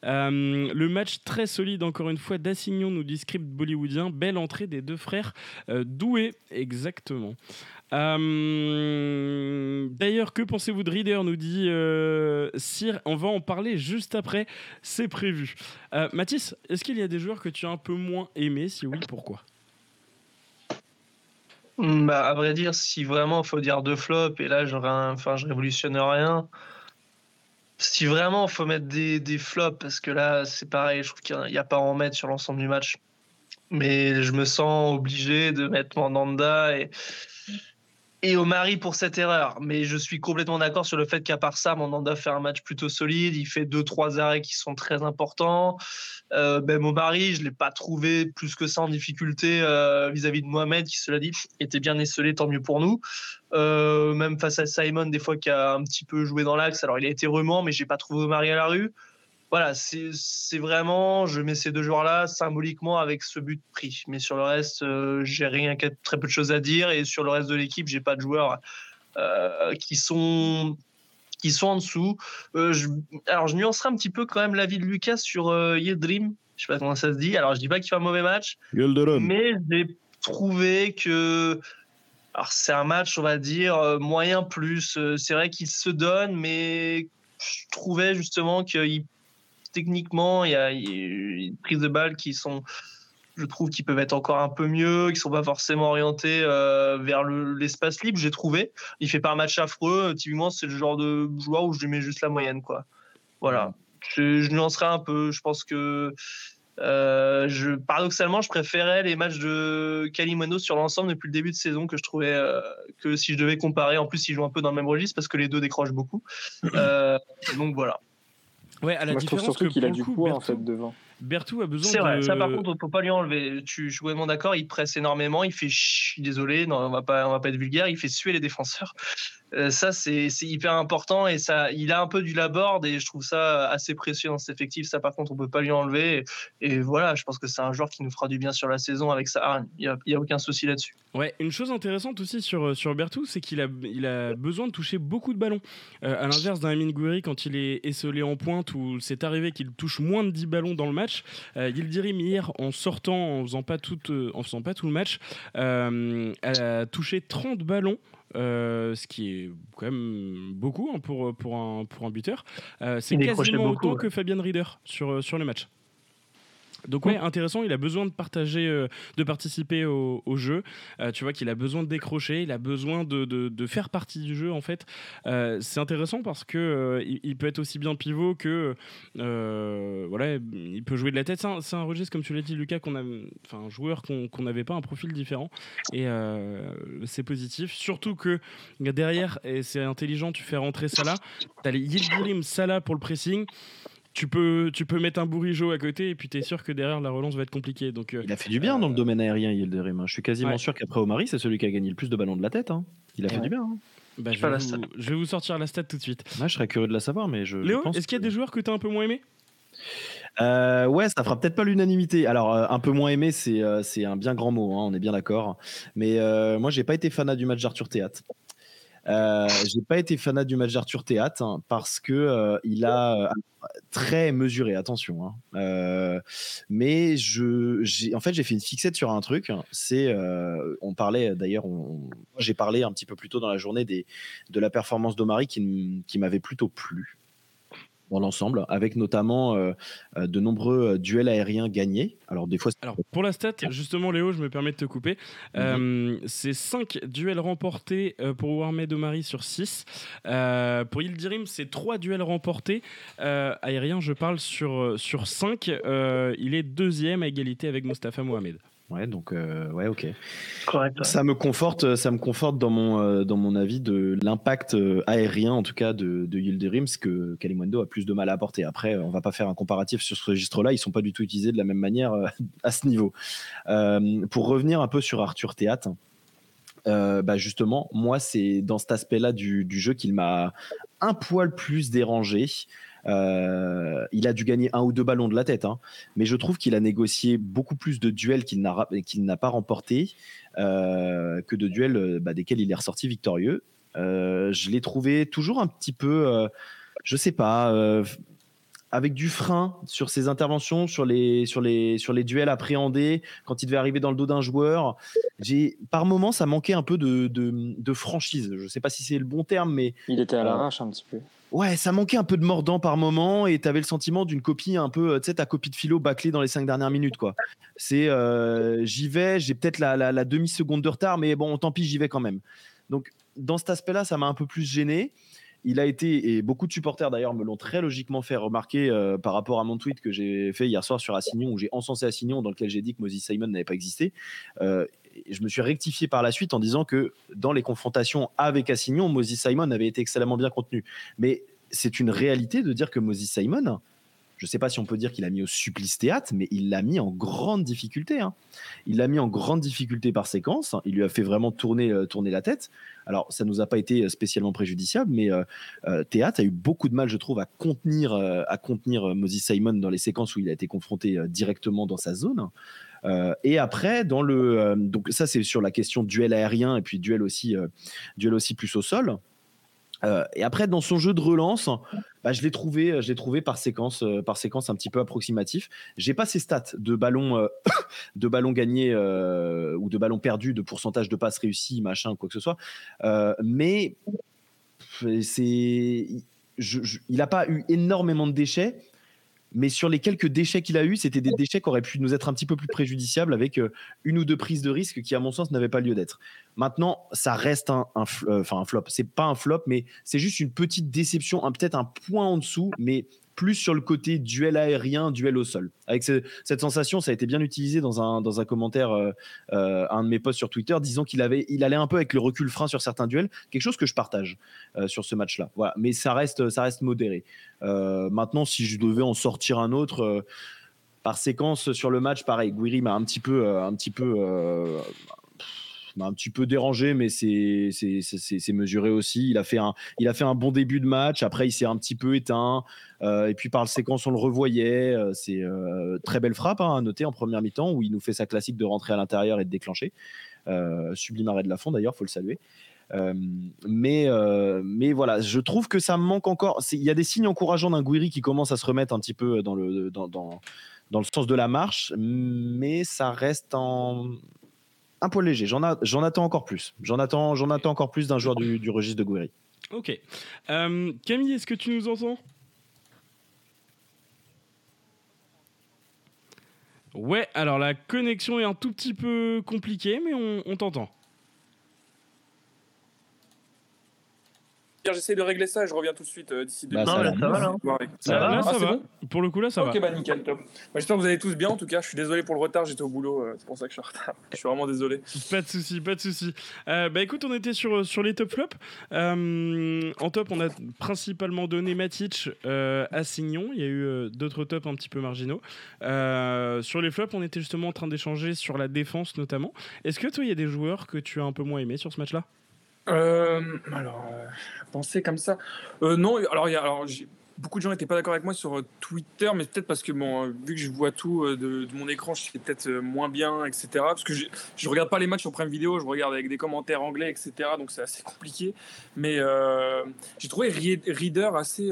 Euh, le match très solide, encore une fois, d'Assignon, nous dit script bollywoodien. Belle entrée des deux frères doués, exactement. D'ailleurs, que pensez-vous de Reader nous dit Sir, on va en parler juste après, c'est prévu. Mathis, est-ce qu'il y a des joueurs que tu as un peu moins aimés? Si oui, pourquoi? Bah, à vrai dire, si vraiment il faut dire deux flops, et là, enfin, je révolutionne rien. Si vraiment il faut mettre des, des, flops, parce que là, c'est pareil, je trouve qu'il n'y a, pas à en mettre sur l'ensemble du match. Mais je me sens obligé de mettre Mandanda et, et au mari pour cette erreur. Mais je suis complètement d'accord sur le fait qu'à part ça, Mandanda fait un match plutôt solide. Il fait deux, trois arrêts qui sont très importants. Euh, ben, mari, je ne l'ai pas trouvé plus que ça en difficulté euh, vis-à-vis de Mohamed, qui, cela dit, était bien esselé, tant mieux pour nous. Euh, même face à Simon, des fois, qui a un petit peu joué dans l'axe. Alors, il a été remant, mais j'ai pas trouvé Omari à la rue voilà, c'est vraiment, je mets ces deux joueurs-là symboliquement avec ce but pris. Mais sur le reste, euh, j'ai rien, très peu de choses à dire. Et sur le reste de l'équipe, j'ai pas de joueurs euh, qui sont qui sont en dessous. Euh, je, alors, je nuancerai un petit peu quand même l'avis de Lucas sur Yedrim. Je sais pas comment ça se dit. Alors, je dis pas qu'il fait un mauvais match, mais j'ai trouvé que alors c'est un match, on va dire moyen plus. C'est vrai qu'il se donne, mais je trouvais justement qu'il techniquement, il y a une prise de balles qui sont, je trouve, qui peuvent être encore un peu mieux, qui sont pas forcément orientées euh, vers l'espace libre. J'ai trouvé. Il fait pas un match affreux. Typiquement, c'est le genre de joueur où je lui mets juste la moyenne, quoi. Voilà. Je, je nuancerai un peu. Je pense que euh, je, paradoxalement, je préférais les matchs de Kalimano sur l'ensemble depuis le début de saison que je trouvais euh, que si je devais comparer. En plus, ils jouent un peu dans le même registre parce que les deux décrochent beaucoup. donc voilà. Ouais, à la différence que qu'il a du poids en fait devant. Bertou a besoin C'est vrai, ça par contre, on peut pas lui enlever. Tu joues vraiment d'accord, il presse énormément, il fait je suis désolé, non, on va pas on va pas être vulgaire, il fait suer les défenseurs. Euh, ça, c'est hyper important et ça, il a un peu du laborde et je trouve ça assez précieux dans cet effectif. Ça, par contre, on peut pas lui enlever. Et, voilà, je pense que c'est un joueur qui nous fera du bien sur la saison avec ça. Il n'y a, aucun souci là-dessus. Ouais, une chose intéressante aussi sur, sur Bertou, c'est qu'il a, il a besoin de toucher beaucoup de ballons. Euh, à l'inverse d'un Amin Gouiri, quand il est esselé en pointe, où c'est arrivé qu'il touche moins de 10 ballons dans le match, euh, Yildirim, hier, en sortant, en faisant pas tout, euh, en faisant pas tout le match, a touché 30 ballons. Euh, ce qui est quand même beaucoup hein, pour, pour, un, pour un buteur. Euh, c'est quasiment autant que Fabien Rieder sur, sur le match. Donc ouais, intéressant. Il a besoin de partager, euh, de participer au, jeu. Euh, tu vois qu'il a besoin de décrocher, il a besoin de, de, faire partie du jeu en fait. Euh, c'est intéressant parce que il, peut être aussi bien pivot que voilà, il peut jouer de la tête. C'est un, registre comme tu l'as dit Lucas, qu'on a, enfin un joueur qu'on n'avait pas un profil différent et c'est positif. Surtout que derrière et c'est intelligent, tu fais rentrer Salah. T'as les Yildirim Salah pour le pressing tu peux, tu peux mettre un bourrigeau à côté et puis tu es sûr que derrière la relance va être compliquée. Donc, euh, il a fait du bien dans le euh, domaine aérien, Yildirim. Hein. Je suis quasiment sûr qu'après Omari, c'est celui qui a gagné le plus de ballons de la tête. Hein. Il a fait du bien. Hein. Bah, je, vais vous, je, vais vous, sortir la stat tout de suite. je serais curieux de la savoir, mais je. Léo, est-ce qu'il y a des joueurs que tu as un peu moins aimé euh, ouais, ça fera peut-être pas l'unanimité. Alors, un peu moins aimé, c'est c'est un bien grand mot, on est bien d'accord. Mais moi, j'ai pas été fanat du match d'Arthur Théâtre. Euh, j'ai pas été fanat du match d'Arthur Théâtre hein, parce que euh, il a euh, très mesuré, attention. Hein. Mais en fait, j'ai fait une fixette sur un truc. On parlait d'ailleurs, j'ai parlé un petit peu plus tôt dans la journée de la performance d'Omari qui, qui m'avait plutôt plu dans l'ensemble, avec notamment euh, euh, de nombreux euh, duels aériens gagnés. Alors des fois. Alors pour la stat, justement Léo, je me permets de te couper. Mhm. c'est 5 duels remportés pour Warmed Omari sur 6. pour Yildirim, c'est 3 duels remportés aériens. Je parle sur sur 5. il est deuxième à égalité avec Mustafa Mohamed. Ouais, donc euh, ouais, ok. Correct. Ça me conforte, ça me conforte dans mon euh, dans mon avis de l'impact euh, aérien, en tout cas de, de Yildirim, ce que Kalimundo a plus de mal à apporter. Après, on va pas faire un comparatif sur ce registre-là, ils sont pas du tout utilisés de la même manière à ce niveau. pour revenir un peu sur Arthur Théâtre. bah justement, moi, c'est dans cet aspect-là du, du jeu qu'il m'a un poil plus dérangé. Euh, il a dû gagner un ou deux ballons de la tête, hein. mais je trouve qu'il a négocié beaucoup plus de duels qu'il n'a qu'il n'a pas remporté euh, que de duels euh, bah, desquels il est ressorti victorieux. je l'ai trouvé toujours un petit peu, je sais pas, avec du frein sur ses interventions, sur les, sur les, sur les duels appréhendés, quand il devait arriver dans le dos d'un joueur. J'ai, par moments, ça manquait un peu de, de, franchise. Je ne sais pas si c'est le bon terme, mais. Il était à l'arrache un petit peu. Ouais, ça manquait un peu de mordant par moment et tu avais le sentiment d'une copie un peu, tu sais, ta copie de philo bâclée dans les cinq dernières minutes, quoi. C'est, euh, j'y vais, j'ai peut-être la, demi-seconde de retard, mais bon, tant pis, j'y vais quand même. Donc, dans cet aspect-là, ça m'a un peu plus gêné. Il a été, et beaucoup de supporters d'ailleurs me l'ont très logiquement fait remarquer euh, par rapport à mon tweet que j'ai fait hier soir sur Assignon, où j'ai encensé Assignon, dans lequel j'ai dit que Moses Simon n'avait pas existé. Euh, je me suis rectifié par la suite en disant que dans les confrontations avec Assignon, Moses Simon avait été excellemment bien contenu. Mais c'est une réalité de dire que Moses Simon, je ne sais pas si on peut dire qu'il a mis au supplice théâtre, mais il l'a mis en grande difficulté. Hein. Il l'a mis en grande difficulté par séquence. Il lui a fait vraiment tourner, euh, la tête. Alors, ça nous a pas été spécialement préjudiciable, mais euh, euh, théâtre a eu beaucoup de mal, je trouve, à contenir, à contenir Moses Simon dans les séquences où il a été confronté directement dans sa zone. Et après, le donc ça c'est sur la question duel aérien et puis duel aussi duel aussi plus au sol. Euh, et après, dans son jeu de relance, bah, je l'ai trouvé, euh, je trouvé par séquence, euh, par séquence un petit peu approximatif. J'ai pas ses stats de ballons, de ballons gagnés ou de ballons perdus, de pourcentage de passes réussies, machin, quoi que ce soit. mais c'est, il n'a pas eu énormément de déchets mais sur les quelques déchets qu'il a eu, c'était des déchets qui auraient pu nous être un petit peu plus préjudiciables avec euh, une ou deux prises de risque qui, à mon sens, n'avaient pas lieu d'être. Maintenant, ça reste un, un, euh, enfin un flop. C'est pas un flop, mais c'est juste une petite déception, peut-être un point en dessous, mais plus sur le côté duel aérien, duel au sol. Avec cette sensation, ça a été bien utilisé dans un, dans un commentaire, euh, euh, un de mes posts sur Twitter, disant qu'il avait, il allait un peu avec le recul frein sur certains duels, quelque chose que je partage euh, sur ce match-là. Voilà, mais ça reste, ça reste modéré. maintenant, si je devais en sortir un autre par séquence sur le match, pareil, Guiri m'a un petit peu, un petit peu m'a un petit peu dérangé, mais c'est mesuré aussi. Il a, fait un, il a fait un bon début de match. Après, il s'est un petit peu éteint. Euh, et puis par le séquence, on le revoyait. Euh, c'est euh, très belle frappe hein, à noter en première mi-temps où il nous fait sa classique de rentrer à l'intérieur et de déclencher. sublime arrêt de la fond d'ailleurs, faut le saluer. mais, mais voilà, je trouve que ça manque encore. Il y a des signes encourageants d'un Guiri qui commence à se remettre un petit peu dans le, dans, dans, dans le sens de la marche, mais ça reste en, un peu léger. J'en, attends encore plus. J'en attends, encore plus d'un joueur du, registre de Guiri. Ok. Camille, est-ce que tu nous entends? Ouais, alors la connexion est un tout petit peu compliquée, mais on, t'entend. J'essaie de régler ça et je reviens tout de suite euh, d'ici deux bah, minutes. Ça, va, là. Ça, va, là, ça va. Pour le coup, là, ça va. Ok, bah nickel, top. Bah, J'espère que vous allez tous bien. En tout cas, je suis désolé pour le retard. J'étais au boulot. Euh, c'est pour ça que je suis en retard. je suis vraiment désolé. Pas de souci, pas de souci. Euh, bah écoute, on était sur, sur les top flops. en top, on a principalement donné Matic à Signon. Il y a eu d'autres tops un petit peu marginaux. sur les flops, on était justement en train d'échanger sur la défense notamment. Est-ce que toi, il y a des joueurs que tu as un peu moins aimé sur ce match-là? Euh, alors, euh, penser comme ça. Euh, non, alors, y a, alors beaucoup de gens n'étaient pas d'accord avec moi sur euh, Twitter, mais peut-être parce que bon, vu que je vois tout de, mon écran, je suis peut-être moins bien, etc. Parce que je ne regarde pas les matchs sur Prime Vidéo, je regarde avec des commentaires anglais, etc. Donc c'est assez compliqué. Mais j'ai trouvé Reader assez.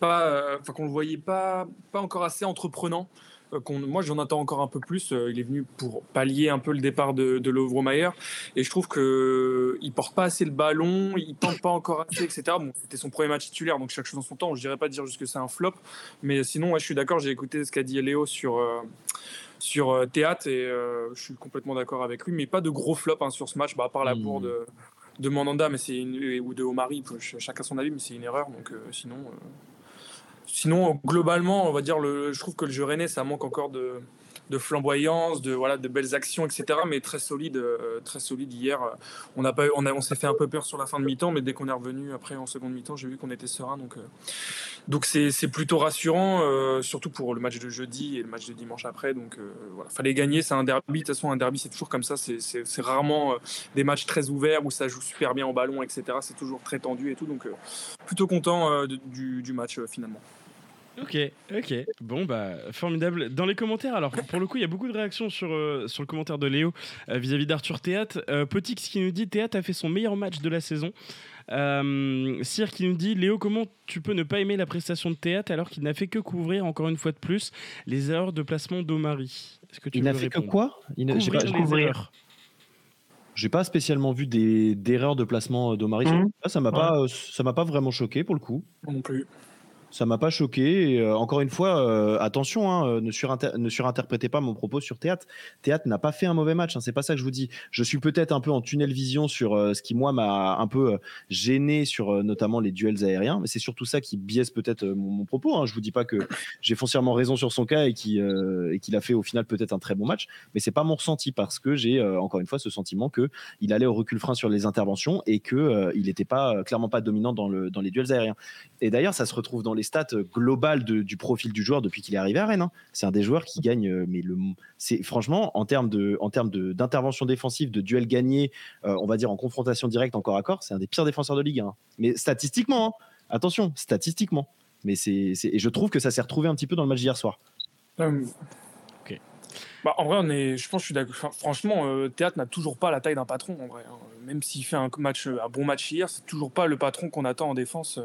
pas, enfin, qu'on le voyait pas, pas encore assez entreprenant. Euh, moi j'en attends encore un peu plus. Euh, il est venu pour pallier un peu le départ de, de Lovromayer et je trouve que il porte pas assez le ballon, il tente pas encore assez, etc. Bon, c'était son premier match titulaire, donc chaque chose en son temps. Je dirais pas dire juste que c'est un flop, mais sinon, je suis d'accord. J'ai écouté ce qu'a dit Léo sur euh, sur Théâtre et je suis complètement d'accord avec lui, mais pas de gros flop hein, sur ce match, bah, à part la bourre mmh. de de Mandanda, mais c'est ou de Omari, chacun son avis, mais c'est une erreur. Donc sinon, Sinon, globalement, on va dire, le, je trouve que le jeu rennais, ça manque encore de, de flamboyance, de voilà, de belles actions, etc. Mais très solide, euh, très solide hier. On a pas, on, a, on s'est fait un peu peur sur la fin de mi-temps, mais dès qu'on est revenu après en seconde mi-temps, j'ai vu qu'on était serein. Donc, euh, donc c'est, c'est plutôt rassurant, euh, surtout pour le match de jeudi et le match de dimanche après. Donc voilà, fallait gagner. C'est un derby. De toute façon, un derby, c'est toujours comme ça. C'est, c'est, c'est rarement des matchs très ouverts où ça joue super bien au ballon, etc. C'est toujours très tendu et tout. Donc plutôt content du, du match finalement. Ok, ok. Bon, bah, formidable. Dans les commentaires, alors, pour le coup, il y a beaucoup de réactions sur, euh, sur le commentaire de Léo euh, vis-à-vis d'Arthur Théâtre. Euh, Petit qui nous dit Théâtre a fait son meilleur match de la saison. Cyr qui nous dit Léo, comment tu peux ne pas aimer la prestation de Théâtre alors qu'il n'a fait que couvrir, encore une fois de plus, les erreurs de placement d'Omari Est-ce que tu Il n'a fait que quoi? Il n'a pas couvrir. J'ai pas spécialement vu d'erreurs de placement d'Omari. Mmh. Ça m'a pas, ça m'a pas vraiment choqué pour le coup. Non plus ça m'a pas choqué. Euh, encore une fois, euh, attention, hein, euh, ne, ne, surinterprétez pas mon propos sur Théâtre. Théâtre n'a pas fait un mauvais match, hein, c'est pas ça que je vous dis. Je suis peut-être un peu en tunnel vision sur ce qui, moi, m'a un peu gêné sur notamment les duels aériens, mais c'est surtout ça qui biaise peut-être mon, propos. Hein. Je vous dis pas que j'ai foncièrement raison sur son cas et qu'il a fait au final peut-être un très bon match, mais c'est pas mon ressenti parce que j'ai encore une fois ce sentiment qu'il allait au recul frein sur les interventions et qu'il il n'était pas clairement pas dominant dans, le, dans les duels aériens. Et d'ailleurs, ça se retrouve dans les stats globales du profil du joueur depuis qu'il est arrivé à Rennes. Hein. C'est un des joueurs qui gagne, euh, mais le, c'est franchement en termes de, en termes d'intervention défensive, de duel gagné, euh, on va dire en confrontation directe encore à corps, c'est un des pires défenseurs de Ligue 1. Mais statistiquement, hein. attention, statistiquement. Mais c'est, et je trouve que ça s'est retrouvé un petit peu dans le match d'hier soir. Euh, bah, en vrai, on est, je pense, je suis d'accord. franchement, Théâtre n'a toujours pas la taille d'un patron. En vrai, hein. même s'il fait un match, un bon match hier, c'est toujours pas le patron qu'on attend en défense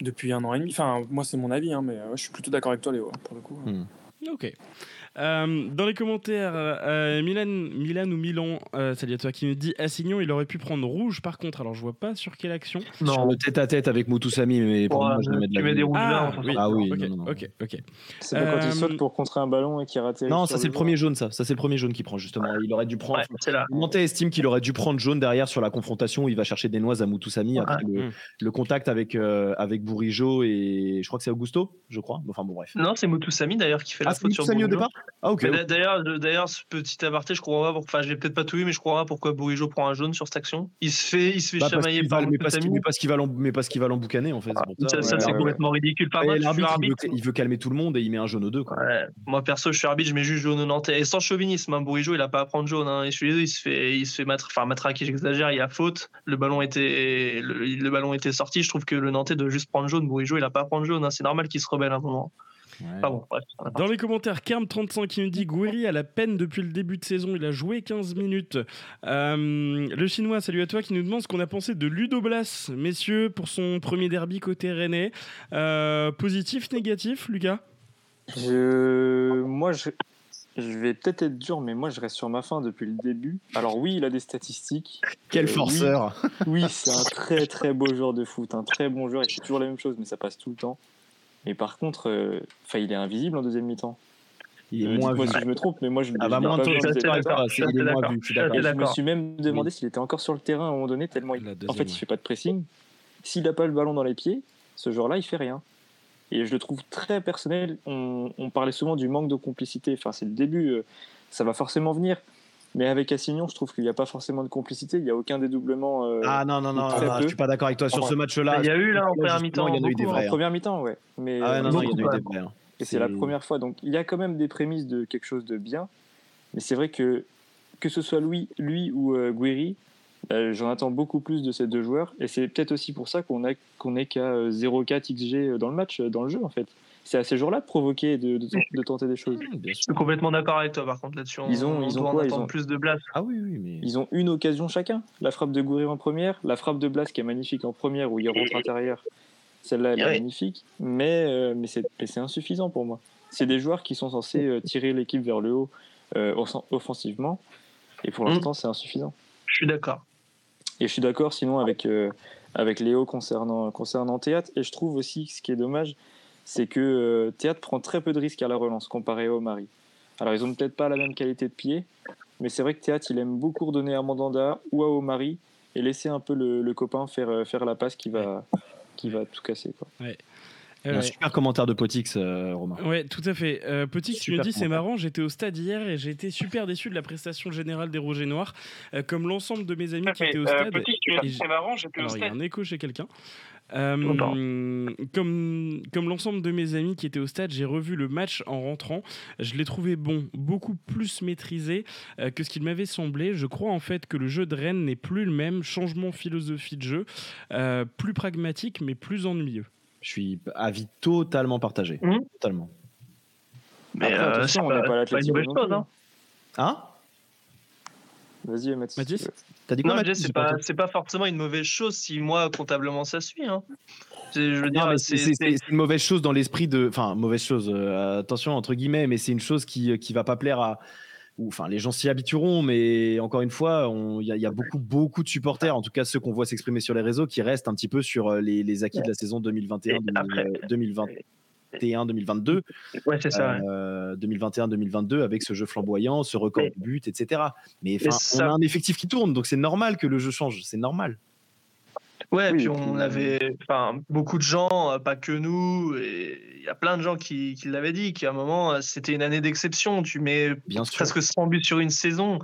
depuis un an et demi. Enfin, moi, c'est mon avis, hein, mais je suis plutôt d'accord avec toi, Léo, pour le coup. Hmm. Ok. Euh, dans les commentaires, euh, Milan, Milan ou Milan, euh, salut à toi, qui nous dit Assignon, il aurait pu prendre rouge par contre. Alors je vois pas sur quelle action. Non, sur le tête à tête avec Moutoussami, mais pour moi, je vais mettre de la des rouges ah, oui. ah oui, ok, ok, ok. C'est quand il saute pour contrer un ballon et qu'il rate. Non, ça c'est le premier jaune, ça. Ça c'est le premier jaune qui prend justement. Il aurait dû prendre. Ouais, estime qu'il aurait dû prendre jaune derrière sur la confrontation où il va chercher des noises à Moutoussami après le, le, contact avec avec Bourigeau et je crois que c'est Augusto, je crois. Enfin bon bref. Non, c'est Moutoussami d'ailleurs qui fait la ah, faute sur au départ. Ah, d'ailleurs, d'ailleurs, ce petit aparté, je crois pas, enfin, je l'ai peut-être pas tout vu, mais je crois pas pourquoi Bourigeau prend un jaune sur cette action. Il se fait, il se fait bah, chamailler par mais parce, mais parce qu'il va, mais parce qu'il va l'emboucaner en fait. ça, ça, c'est complètement ridicule. Par l'arbitre, il, veut calmer tout le monde et il met un jaune aux deux. Quoi. Moi perso, je suis arbitre, je mets juste jaune au Nantais et sans chauvinisme. Hein, Bourigeau, il a pas à prendre jaune. Hein. Et je suis il se fait, il se fait mettre, enfin matraquer, j'exagère. Il y a faute. Le ballon était, le, ballon était sorti. Je trouve que le Nantais doit juste prendre jaune. Bourigeau, il a pas à prendre jaune. Hein. C'est normal qu'il se rebelle à un moment. Dans les commentaires, Kerm35 qui nous dit Gouiri a la peine depuis le début de saison, il a joué 15 minutes. Euh, le chinois, salut à toi, qui nous demande ce qu'on a pensé de Ludo Blas, messieurs, pour son premier derby côté rennais. Euh, positif, négatif, Lucas? Moi, je, vais peut-être être dur, mais moi, je reste sur ma fin depuis le début. Alors, oui, il a des statistiques. Quel euh, forceur Oui, oui c'est un très très beau joueur de foot, un très bon joueur. Il fait toujours la même chose, mais ça passe tout le temps. Mais par contre, euh, enfin, il est invisible en deuxième mi-temps. Il est euh, moins vu. si je me trompe, mais moi je, ah bah, je me suis même demandé s'il était encore sur le terrain à un moment donné, tellement il... en fait il fait pas de pressing. S'il n'a pas le ballon dans les pieds, ce joueur-là il fait rien. Et je le trouve très personnel. On, on parlait souvent du manque de complicité. Enfin, c'est le début. Euh, ça va forcément venir. Mais avec Assignon, je trouve qu'il n'y a pas forcément de complicité. Il n'y a aucun dédoublement. Euh, ah non, non, non, je ne suis pas d'accord avec toi. Sur ce match-là. Il y a eu là en première mi-temps. Il y en a eu des vrais. En première mi-temps, ouais. Mais, ah non, non, il y en a eu des vrais. Hein. Et c'est la première fois. Donc il y a quand même des prémices de quelque chose de bien. Mais c'est vrai que que ce soit lui, lui ou euh, Guiri, euh, j'en attends beaucoup plus de ces deux joueurs. Et c'est peut-être aussi pour ça qu'on est qu'on est qu'à 0,4 XG dans le match, dans le jeu en fait c'est à ces jours-là de provoquer de, de, tenter des choses. Je suis complètement d'accord avec toi, par contre, là-dessus. Ils ont, ils ont quoi ils ont plus de Blas. Ah oui, oui, mais... Ils ont une occasion chacun. La frappe de Gourir en première, la frappe de Blas qui est magnifique en première où il rentre intérieur. Celle-là, elle est magnifique, mais, euh, mais c'est insuffisant pour moi. C'est des joueurs qui sont censés euh, tirer l'équipe vers le haut euh, offensivement, et pour mmh. l'instant, c'est insuffisant. Je suis d'accord. Et je suis d'accord sinon avec, avec Léo concernant, concernant Théâtre, et je trouve aussi ce qui est dommage, c'est que euh, Théâtre prend très peu de risques à la relance comparé au Mari. Alors ils ont peut-être pas la même qualité de pied, mais c'est vrai que Théâtre il aime beaucoup redonner à Mandanda ou à Omari et laisser un peu le, copain faire, euh, faire la passe qui va, qui va tout casser. Quoi. Un super commentaire de Potix, euh, Romain. Ouais, tout à fait. Euh, Potix, tu me dis, c'est marrant, j'étais au stade hier et j'ai été super déçu de la prestation générale des Rouges et Noirs, comme l'ensemble de mes amis qui étaient au stade. c'est marrant, j'étais au stade. Il y a un écho chez quelqu'un. Euh, comme comme l'ensemble de mes amis qui étaient au stade, j'ai revu le match en rentrant. Je l'ai trouvé bon, beaucoup plus maîtrisé euh, que ce qu'il m'avait semblé. Je crois en fait que le jeu de Rennes n'est plus le même, changement philosophie de jeu, euh, plus pragmatique mais plus ennuyeux. Je suis avis totalement partagé, mmh. totalement. Mais Après, on n'est pas, pas une chose, hein. hein? Vas-y, Mathis. T'as dit quoi, c'est pas, pas forcément une mauvaise chose si moi, comptablement, ça suit. Hein. Je veux dire, c'est une mauvaise chose dans l'esprit de. Enfin, mauvaise chose, euh, attention, entre guillemets, mais c'est une chose qui, qui va pas plaire à. Enfin, les gens s'y habitueront, mais encore une fois, il y, a beaucoup, beaucoup de supporters, en tout cas ceux qu'on voit s'exprimer sur les réseaux, qui restent un petit peu sur euh, les, les acquis de la saison 2021-2020. 2021-2022. Ouais, c'est ça. 2021-2022 euh, avec ce jeu flamboyant, ce record de buts, etc. Mais, on a un effectif qui tourne, donc c'est normal que le jeu change. C'est normal. Ouais, puis on avait enfin, beaucoup de gens, euh, pas que nous, il y a plein de gens qui, qui l'avaient dit, qu'à un moment, euh, c'était une année d'exception. Tu mets Bien presque 100 buts sur une saison.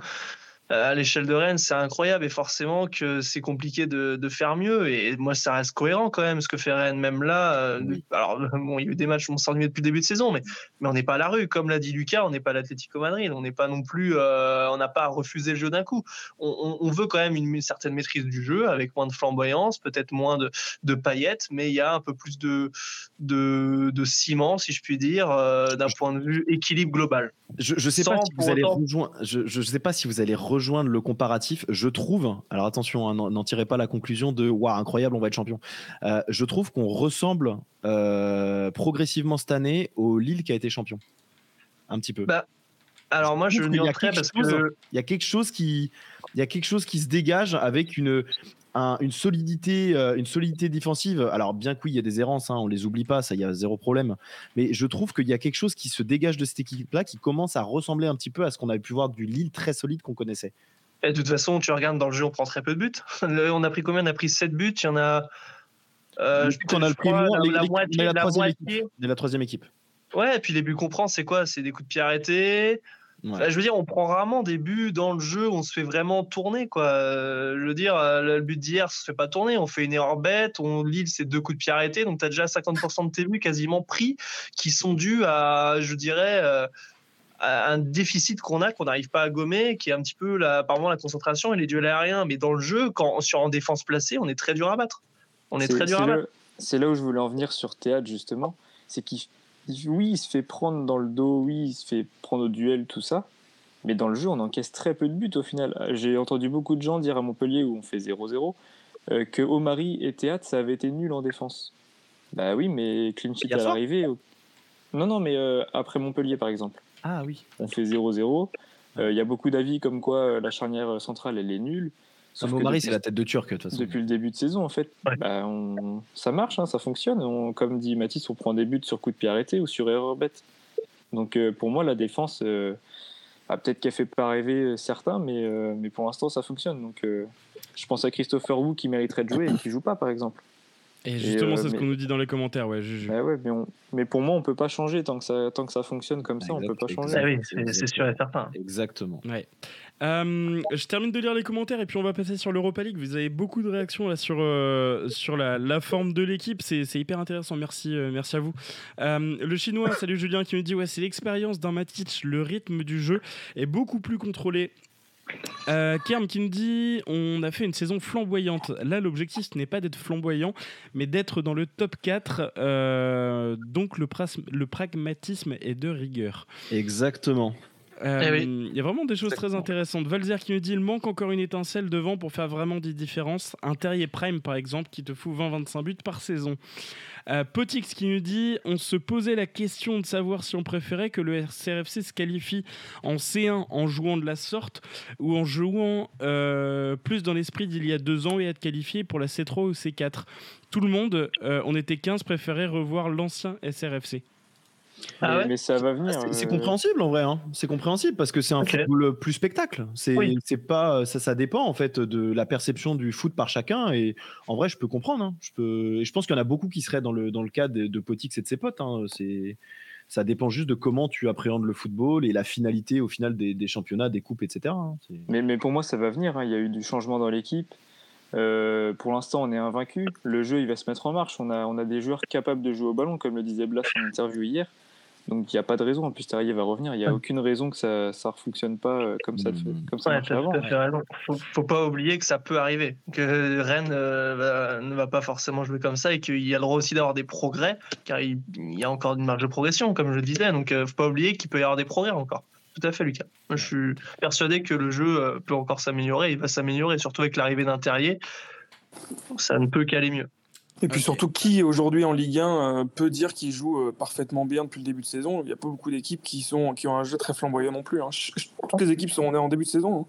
Euh, à l'échelle de Rennes, c'est incroyable et forcément que c'est compliqué de, de, faire mieux. Et moi, ça reste cohérent quand même ce que fait Rennes, même là. Euh, alors, bon, il y a eu des matchs où on s'ennuyait depuis le début de saison, mais, mais on n'est pas à la rue. Comme l'a dit Lucas, on n'est pas l'Atlético Madrid. On n'est pas non plus, euh, on n'a pas refusé le jeu d'un coup. On, on, veut quand même une, certaine maîtrise du jeu avec moins de flamboyance, peut-être moins de, de, paillettes, mais il y a un peu plus de, de, de ciment, si je puis dire, d'un point de vue équilibre global. Je ne sais pas si vous allez rejoindre. Je, je sais pas si vous allez rejoindre le comparatif. Je trouve. Alors attention, hein, n'en tirez pas la conclusion de waouh incroyable, on va être champion. Euh, je trouve qu'on ressemble euh, progressivement cette année au Lille qui a été champion. Un petit peu. Bah, alors moi je, je nuancerais parce que il y a quelque chose qui il y a quelque chose qui se dégage avec une une solidité, euh, une solidité défensive. Alors bien que oui, il y a des errances, hein, on les oublie pas, ça, il y a zéro problème. Mais je trouve qu'il y a quelque chose qui se dégage de cette équipe-là, qui commence à ressembler un petit peu à ce qu'on avait pu voir du Lille très solide qu'on connaissait. Et de toute façon, tu regardes dans le jeu, on prend très peu de buts. on a pris combien? On a pris 7 buts. Il y en a. Euh, on a le pris la, moitié, la, troisième Équipe. la troisième équipe. Ouais, et puis les buts qu'on prend, c'est quoi? C'est des coups de pied arrêtés. Je veux dire, on prend rarement des buts dans le jeu où on se fait vraiment tourner. Quoi. Euh, je veux dire, euh, le but d'hier, se fait pas tourner. On fait une erreur bête, on lit ces deux coups de pied arrêtés. Donc, tu as déjà 50% de tes buts quasiment pris qui sont dus à, je dirais, euh, un déficit qu'on a, qu'on n'arrive pas à gommer, qui est un petit peu la, par moment la concentration et les duels aériens. Mais dans le jeu, quand, sur en défense placée, on est très dur à battre. On est, très dur à battre. C'est là où je voulais en venir sur Théâtre, justement. C'est qu'il oui, il se fait prendre dans le dos, oui, il se fait prendre au duel, tout ça. Mais dans le jeu, on encaisse très peu de buts au final. J'ai entendu beaucoup de gens dire à Montpellier, où on fait 0-0, euh, que Omari et Théâtre, ça avait été nul en défense. Bah oui, mais clean sheet à l'arrivée. Non, non, mais euh, après Montpellier, par exemple. Ah oui. On fait 0-0. Euh, il y a beaucoup d'avis comme quoi la charnière centrale, elle est nulle. Sauf Mari, c'est la tête de Turc, de toute façon. Depuis le début de saison, en fait, bah, ça marche, hein, ça fonctionne. comme dit Mathis, on prend des buts sur coup de pied arrêté ou sur erreur bête. Donc euh, pour moi, la défense, euh, bah, peut-être qu'elle fait pas rêver euh, certains, mais, mais pour l'instant, ça fonctionne. Donc je pense à Christopher Wu qui mériterait de jouer et qui joue pas, par exemple. Et justement, c'est ce qu'on nous dit dans les commentaires. Ouais, bah ouais mais, mais, pour moi, on peut pas changer tant que ça, tant que ça fonctionne comme ça, on peut pas changer. Ah oui, c'est sûr et certain. Exactement. Ouais. Euh, je termine de lire les commentaires et puis on va passer sur l'Europa League. Vous avez beaucoup de réactions là sur, euh, sur la, la, forme de l'équipe. C'est hyper intéressant. Merci, euh, merci à vous. le chinois, salut Julien, qui me dit Ouais, c'est l'expérience d'un Matic. Le rythme du jeu est beaucoup plus contrôlé. Kerm qui me dit on a fait une saison flamboyante. Là, l'objectif ce n'est pas d'être flamboyant, mais d'être dans le top 4. donc le, le pragmatisme est de rigueur. Exactement. Euh, eh il y a vraiment des choses très intéressantes. Valzer qui nous dit il manque encore une étincelle devant pour faire vraiment des différences. Un Terrier Prime, par exemple, qui te fout 20-25 buts par saison. Euh, Potix qui nous dit on se posait la question de savoir si on préférait que le CRFC se qualifie en C1 en jouant de la sorte ou en jouant euh, plus dans l'esprit d'il y a deux ans et être qualifié pour la C3 ou C4. Tout le monde, on était 15, préférait revoir l'ancien SRFC. Ah mais, ça va venir. C'est euh. compréhensible en vrai. Hein. C'est compréhensible parce que c'est un football plus spectacle. C'est pas ça, ça dépend en fait de la perception du foot par chacun. Et en vrai, je peux comprendre. Hein. Je peux. Et je pense qu'il y en a beaucoup qui seraient dans le dans le cas de, de Potix et de ses potes. Hein. C'est ça dépend juste de comment tu appréhendes le football et la finalité au final des, des championnats, des coupes, etc. Hein. Mais, mais pour moi, ça va venir. Il y a eu du changement dans l'équipe. Euh, pour l'instant, on est invaincu. Le jeu, il va se mettre en marche. On a, on a des joueurs capables de jouer au ballon, comme le disait Blas en interview hier. Donc il n'y a pas de raison. En plus, Terrier va revenir. Il n'y a aucune raison que ça ne fonctionne pas euh, comme ça, comme ça ouais, Faut, faut pas oublier que ça peut arriver. Que Rennes euh, ne va pas forcément jouer comme ça et qu'il y a le droit aussi d'avoir des progrès, car il, y a encore une marge de progression, comme je le disais. Donc il ne faut pas oublier qu'il peut y avoir des progrès encore. Tout à fait, Lucas. Je suis persuadé que le jeu peut encore s'améliorer. Il va s'améliorer, surtout avec l'arrivée d'un Terrier. Ça ne peut qu'aller mieux. Et puis surtout, qui aujourd'hui en Ligue 1 euh, peut dire qu'il joue euh, parfaitement bien depuis le début de saison? Il n'y a pas beaucoup d'équipes qui, sont, qui ont un jeu très flamboyant non plus. Hein. Toutes les équipes sont en début de saison.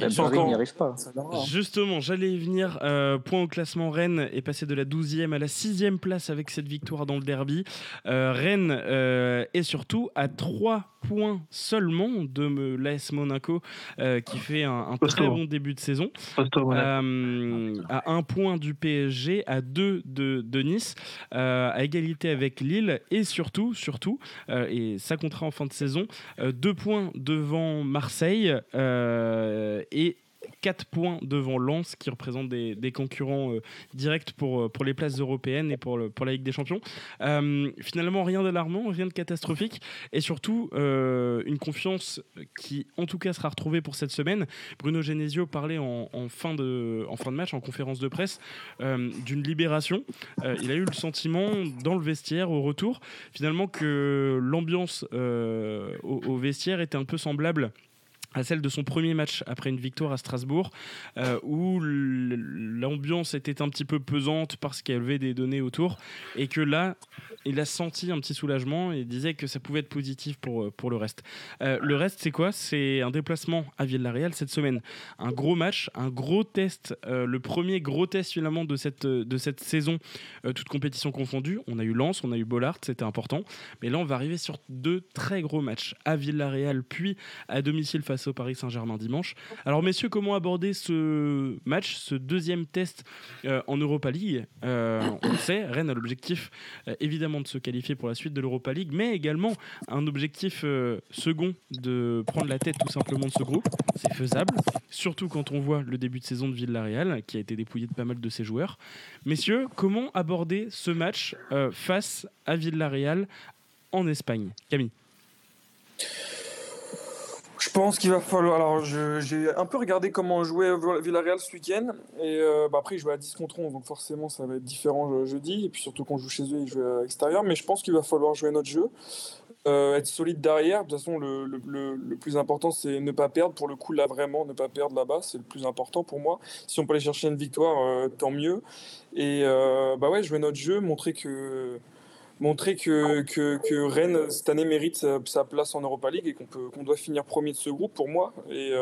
Hein. Paris n'y arrive pas. Hein. Justement, j'allais y venir. Euh, point au classement, Rennes est passé de la 12e à la 6e place avec cette victoire dans le derby. Rennes est surtout à 3 points seulement de l'AS Monaco qui fait un, très bon début de saison. à 1 point du PSG, à 2 de, Nice, euh, à égalité avec Lille et surtout, surtout, euh, et ça comptera en fin de saison, euh, deux points devant Marseille et 4 points devant Lens, qui représente des, concurrents euh, directs pour, euh, pour les places européennes et pour, pour la Ligue des Champions. Euh, finalement, rien d'alarmant, rien de catastrophique, et surtout une confiance qui, en tout cas, sera retrouvée pour cette semaine. Bruno Genesio parlait en, fin, de, en fin de match, en conférence de presse, d'une libération. il a eu le sentiment, dans le vestiaire, au retour, finalement, que l'ambiance au vestiaire était un peu semblable à celle de son premier match après une victoire à Strasbourg, euh, où l'ambiance était un petit peu pesante parce qu'il y avait des données autour, et que là, il a senti un petit soulagement et disait que ça pouvait être positif pour, euh, pour le reste. Euh, le reste, c'est quoi? C'est un déplacement à Villarreal cette semaine. Un gros match, un gros test, le premier gros test finalement de cette, de cette saison, toute compétition confondue. On a eu Lens, on a eu Bollard, c'était important, mais là, on va arriver sur deux très gros matchs, à Villarreal, puis à domicile face au Paris Saint-Germain dimanche. Alors messieurs, comment aborder ce match, ce deuxième test en Europa League? On le sait, Rennes a l'objectif évidemment de se qualifier pour la suite de l'Europa League, mais également un objectif second de prendre la tête tout simplement de ce groupe. C'est faisable, surtout quand on voit le début de saison de Villarreal, qui a été dépouillé de pas mal de ses joueurs. Messieurs, comment aborder ce match euh, face à Villarreal en Espagne? Camille je pense qu'il va falloir. Alors, j'ai un peu regardé comment jouait Villarreal ce week-end. Et euh, bah, après, ils jouaient à 10 contre 11, donc forcément, ça va être différent jeudi. Et puis surtout, qu'on joue chez eux, ils jouent à l'extérieur. Mais je pense qu'il va falloir jouer notre jeu. Euh, être solide derrière. De toute façon, le, plus important, c'est ne pas perdre. Pour le coup, là, vraiment, ne pas perdre là-bas, c'est le plus important pour moi. Si on peut aller chercher une victoire, euh, tant mieux. Et bah ouais, jouer notre jeu, montrer que montrer que, que, que, Rennes cette année mérite sa, place en Europa League et qu'on qu'on doit finir premier de ce groupe pour moi et,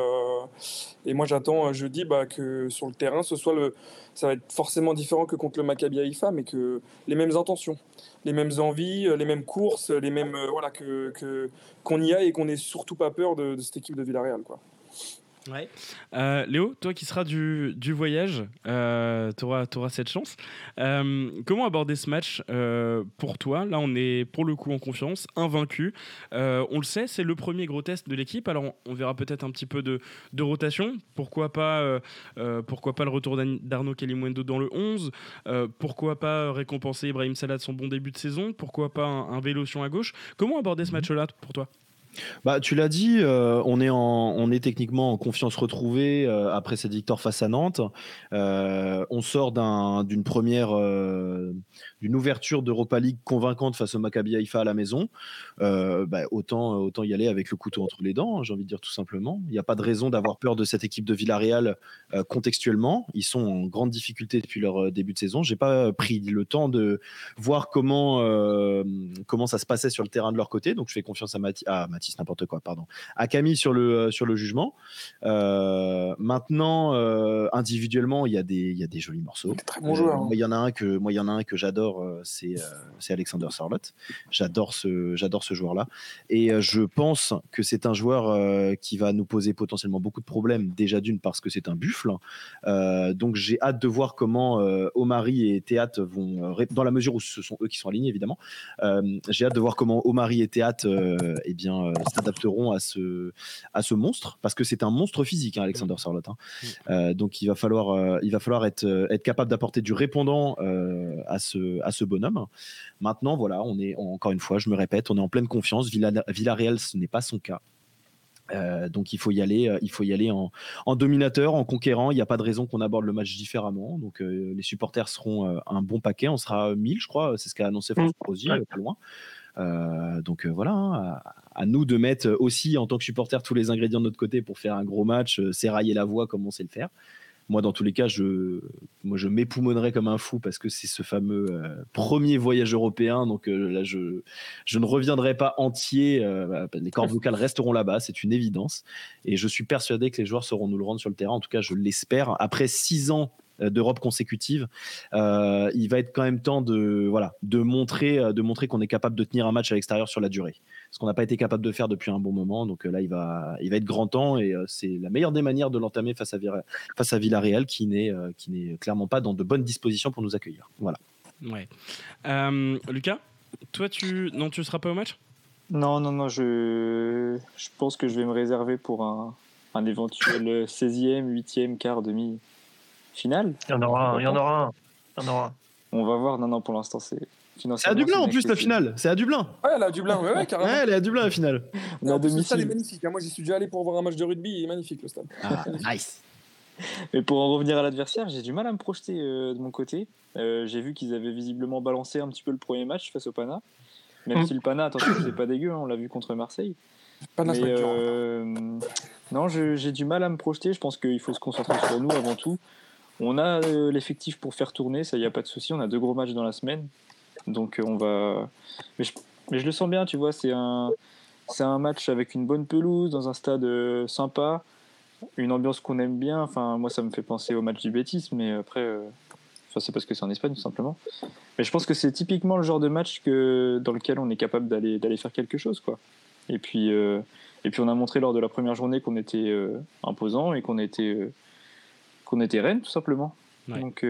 et moi j'attends jeudi bah, que sur le terrain ce soit le ça va être forcément différent que contre le Maccabi Haïfa mais que les mêmes intentions les mêmes envies, euh, les mêmes courses, les mêmes euh, voilà que qu'on y a et qu'on n'ait surtout pas peur de, de, cette équipe de Villarreal quoi. Ouais. Euh, Léo, toi qui seras du, du voyage, euh, tu auras, cette chance. Euh, comment aborder ce match pour toi? Là, on est pour le coup en confiance, invaincu. on le sait, c'est le premier gros test de l'équipe. Alors, on, verra peut-être un petit peu de, de rotation. Pourquoi pas, pourquoi pas le retour d'Arnaud Kalimundo dans le 11 Pourquoi pas récompenser Ibrahim Salah de son bon début de saison? Pourquoi pas un, un Vélocion à gauche? Comment aborder ce mhm. match-là pour toi? Bah, tu l'as dit, euh, on, est en, on est techniquement en confiance retrouvée euh, après cette victoire face à Nantes. Euh, on sort d'une première, d'une ouverture d'Europa League convaincante face au Maccabi Haïfa à la maison. Bah, autant, autant y aller avec le couteau entre les dents, hein, j'ai envie de dire tout simplement. Il n'y a pas de raison d'avoir peur de cette équipe de Villarreal contextuellement. Ils sont en grande difficulté depuis leur début de saison. J'ai pas pris le temps de voir comment, comment ça se passait sur le terrain de leur côté, donc je fais confiance à, Mathi à n'importe quoi, pardon, à Camille sur le, euh, sur le jugement. Euh, maintenant, euh, individuellement, il y, a des, y a des jolis morceaux. Très bon joueur. Hein. il y en a un que, moi, il y en a un que j'adore, c'est c'est Alexander Sarlot. J'adore ce, ce joueur-là. Et je pense que c'est un joueur qui va nous poser potentiellement beaucoup de problèmes, déjà d'une parce que c'est un buffle. donc j'ai hâte de voir comment Omari et Théâtre vont, dans la mesure où ce sont eux qui sont alignés évidemment, j'ai hâte de voir comment Omari et Théâtre eh bien, euh, s'adapteront à ce, à ce monstre, parce que c'est un monstre physique, hein, Alexander Sarlot. Hein. Euh, donc il va falloir, euh, il va falloir être, être capable d'apporter du répondant à, ce, à ce bonhomme. Maintenant, voilà, on est, encore une fois, je me répète, on est en pleine confiance. Villarreal, ce n'est pas son cas. donc il faut y aller, il faut y aller en, en dominateur, en conquérant. Il n'y a pas de raison qu'on aborde le match différemment. Donc les supporters seront un bon paquet. On sera 1000, je crois. C'est ce qu'a annoncé François pas loin. Euh, donc euh, voilà, hein, à, nous de mettre aussi en tant que supporter tous les ingrédients de notre côté pour faire un gros match, euh, s'érailler la voix comme on sait le faire moi, dans tous les cas, je, moi, je comme un fou parce que c'est ce fameux premier voyage européen. Donc là, je, je ne reviendrai pas entier. Bah, les cordes vocales resteront là-bas, c'est une évidence. Et je suis persuadé que les joueurs sauront nous le rendre sur le terrain. En tout cas, je l'espère. Après six ans euh, d'Europe consécutive. Euh, il va être quand même temps de, voilà, de montrer, euh, de montrer qu'on est capable de tenir un match à l'extérieur sur la durée. Ce qu'on n'a pas été capable de faire depuis un bon moment. Donc là, il va, il va être grand temps et c'est la meilleure des manières de l'entamer face à, face à Villarreal qui n'est, qui n'est clairement pas dans de bonnes dispositions pour nous accueillir. Voilà. Ouais. Lucas, toi, tu non, tu seras pas au match? Non, non, non. Je, je pense que je vais me réserver pour un, un éventuel 16e, 8e, quart, demi finale. Il y en aura un, il y en aura un. Il y en aura On va voir, non, non, pour l'instant, c'est. C'est à Dublin en plus la finale, c'est à Dublin. Ouais, elle est à Dublin, ouais, ouais, carrément. Ouais, elle est à Dublin la finale. On Le stade est magnifique. Hein. Moi, j'y suis déjà allé pour voir un match de rugby, il est magnifique le stade. Ah, nice. Mais pour en revenir à l'adversaire, j'ai du mal à me projeter euh, de mon côté. Euh, j'ai vu qu'ils avaient visiblement balancé un petit peu le premier match face au Pana. Même hum. si le Pana, attention, c'est pas dégueu, hein, on l'a vu contre Marseille. Pana, Mais, euh, non, j'ai du mal à me projeter. Je pense qu'il faut se concentrer sur nous avant tout. On a euh, l'effectif pour faire tourner, ça, il n'y a pas de souci. On a deux gros matchs dans la semaine. Donc, euh, on va. Mais je, le sens bien, tu vois. C'est un, un match avec une bonne pelouse, dans un stade euh, sympa, une ambiance qu'on aime bien. Enfin, moi, ça me fait penser au match du Betis, mais après. Enfin, c'est parce que c'est en Espagne, tout simplement. Mais je pense que c'est typiquement le genre de match que, dans lequel on est capable d'aller, d'aller faire quelque chose, quoi. Et puis, et puis on a montré lors de la première journée qu'on était imposant et qu'on était, qu'on était Rennes, tout simplement. Donc,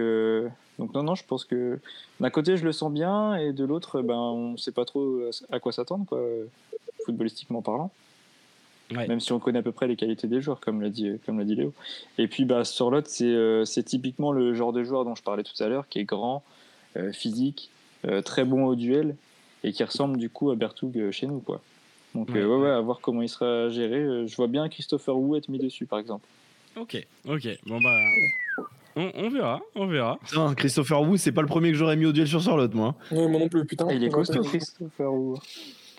donc non, non, je pense que d'un côté je le sens bien et de l'autre, ben, on ne sait pas trop à quoi s'attendre, quoi, footballistiquement parlant. Même si on connaît à peu près les qualités des joueurs, comme l'a dit, comme l'a dit Léo. Et puis bah, sur l'autre, c'est, euh, c'est typiquement le genre de joueur dont je parlais tout à l'heure, qui est grand, euh, physique, euh, très bon au duel et qui ressemble du coup à Bertoug chez nous. Quoi. Donc ouais, ouais, à voir comment il sera géré. je vois bien Christopher Wu être mis dessus, par exemple. Ok, ok. Bon bah. On, verra, on verra. Christopher Wu, c'est pas le premier que j'aurais mis au duel sur Sorlotte, moi. moi non plus, putain. il est costaud, Christopher Wu.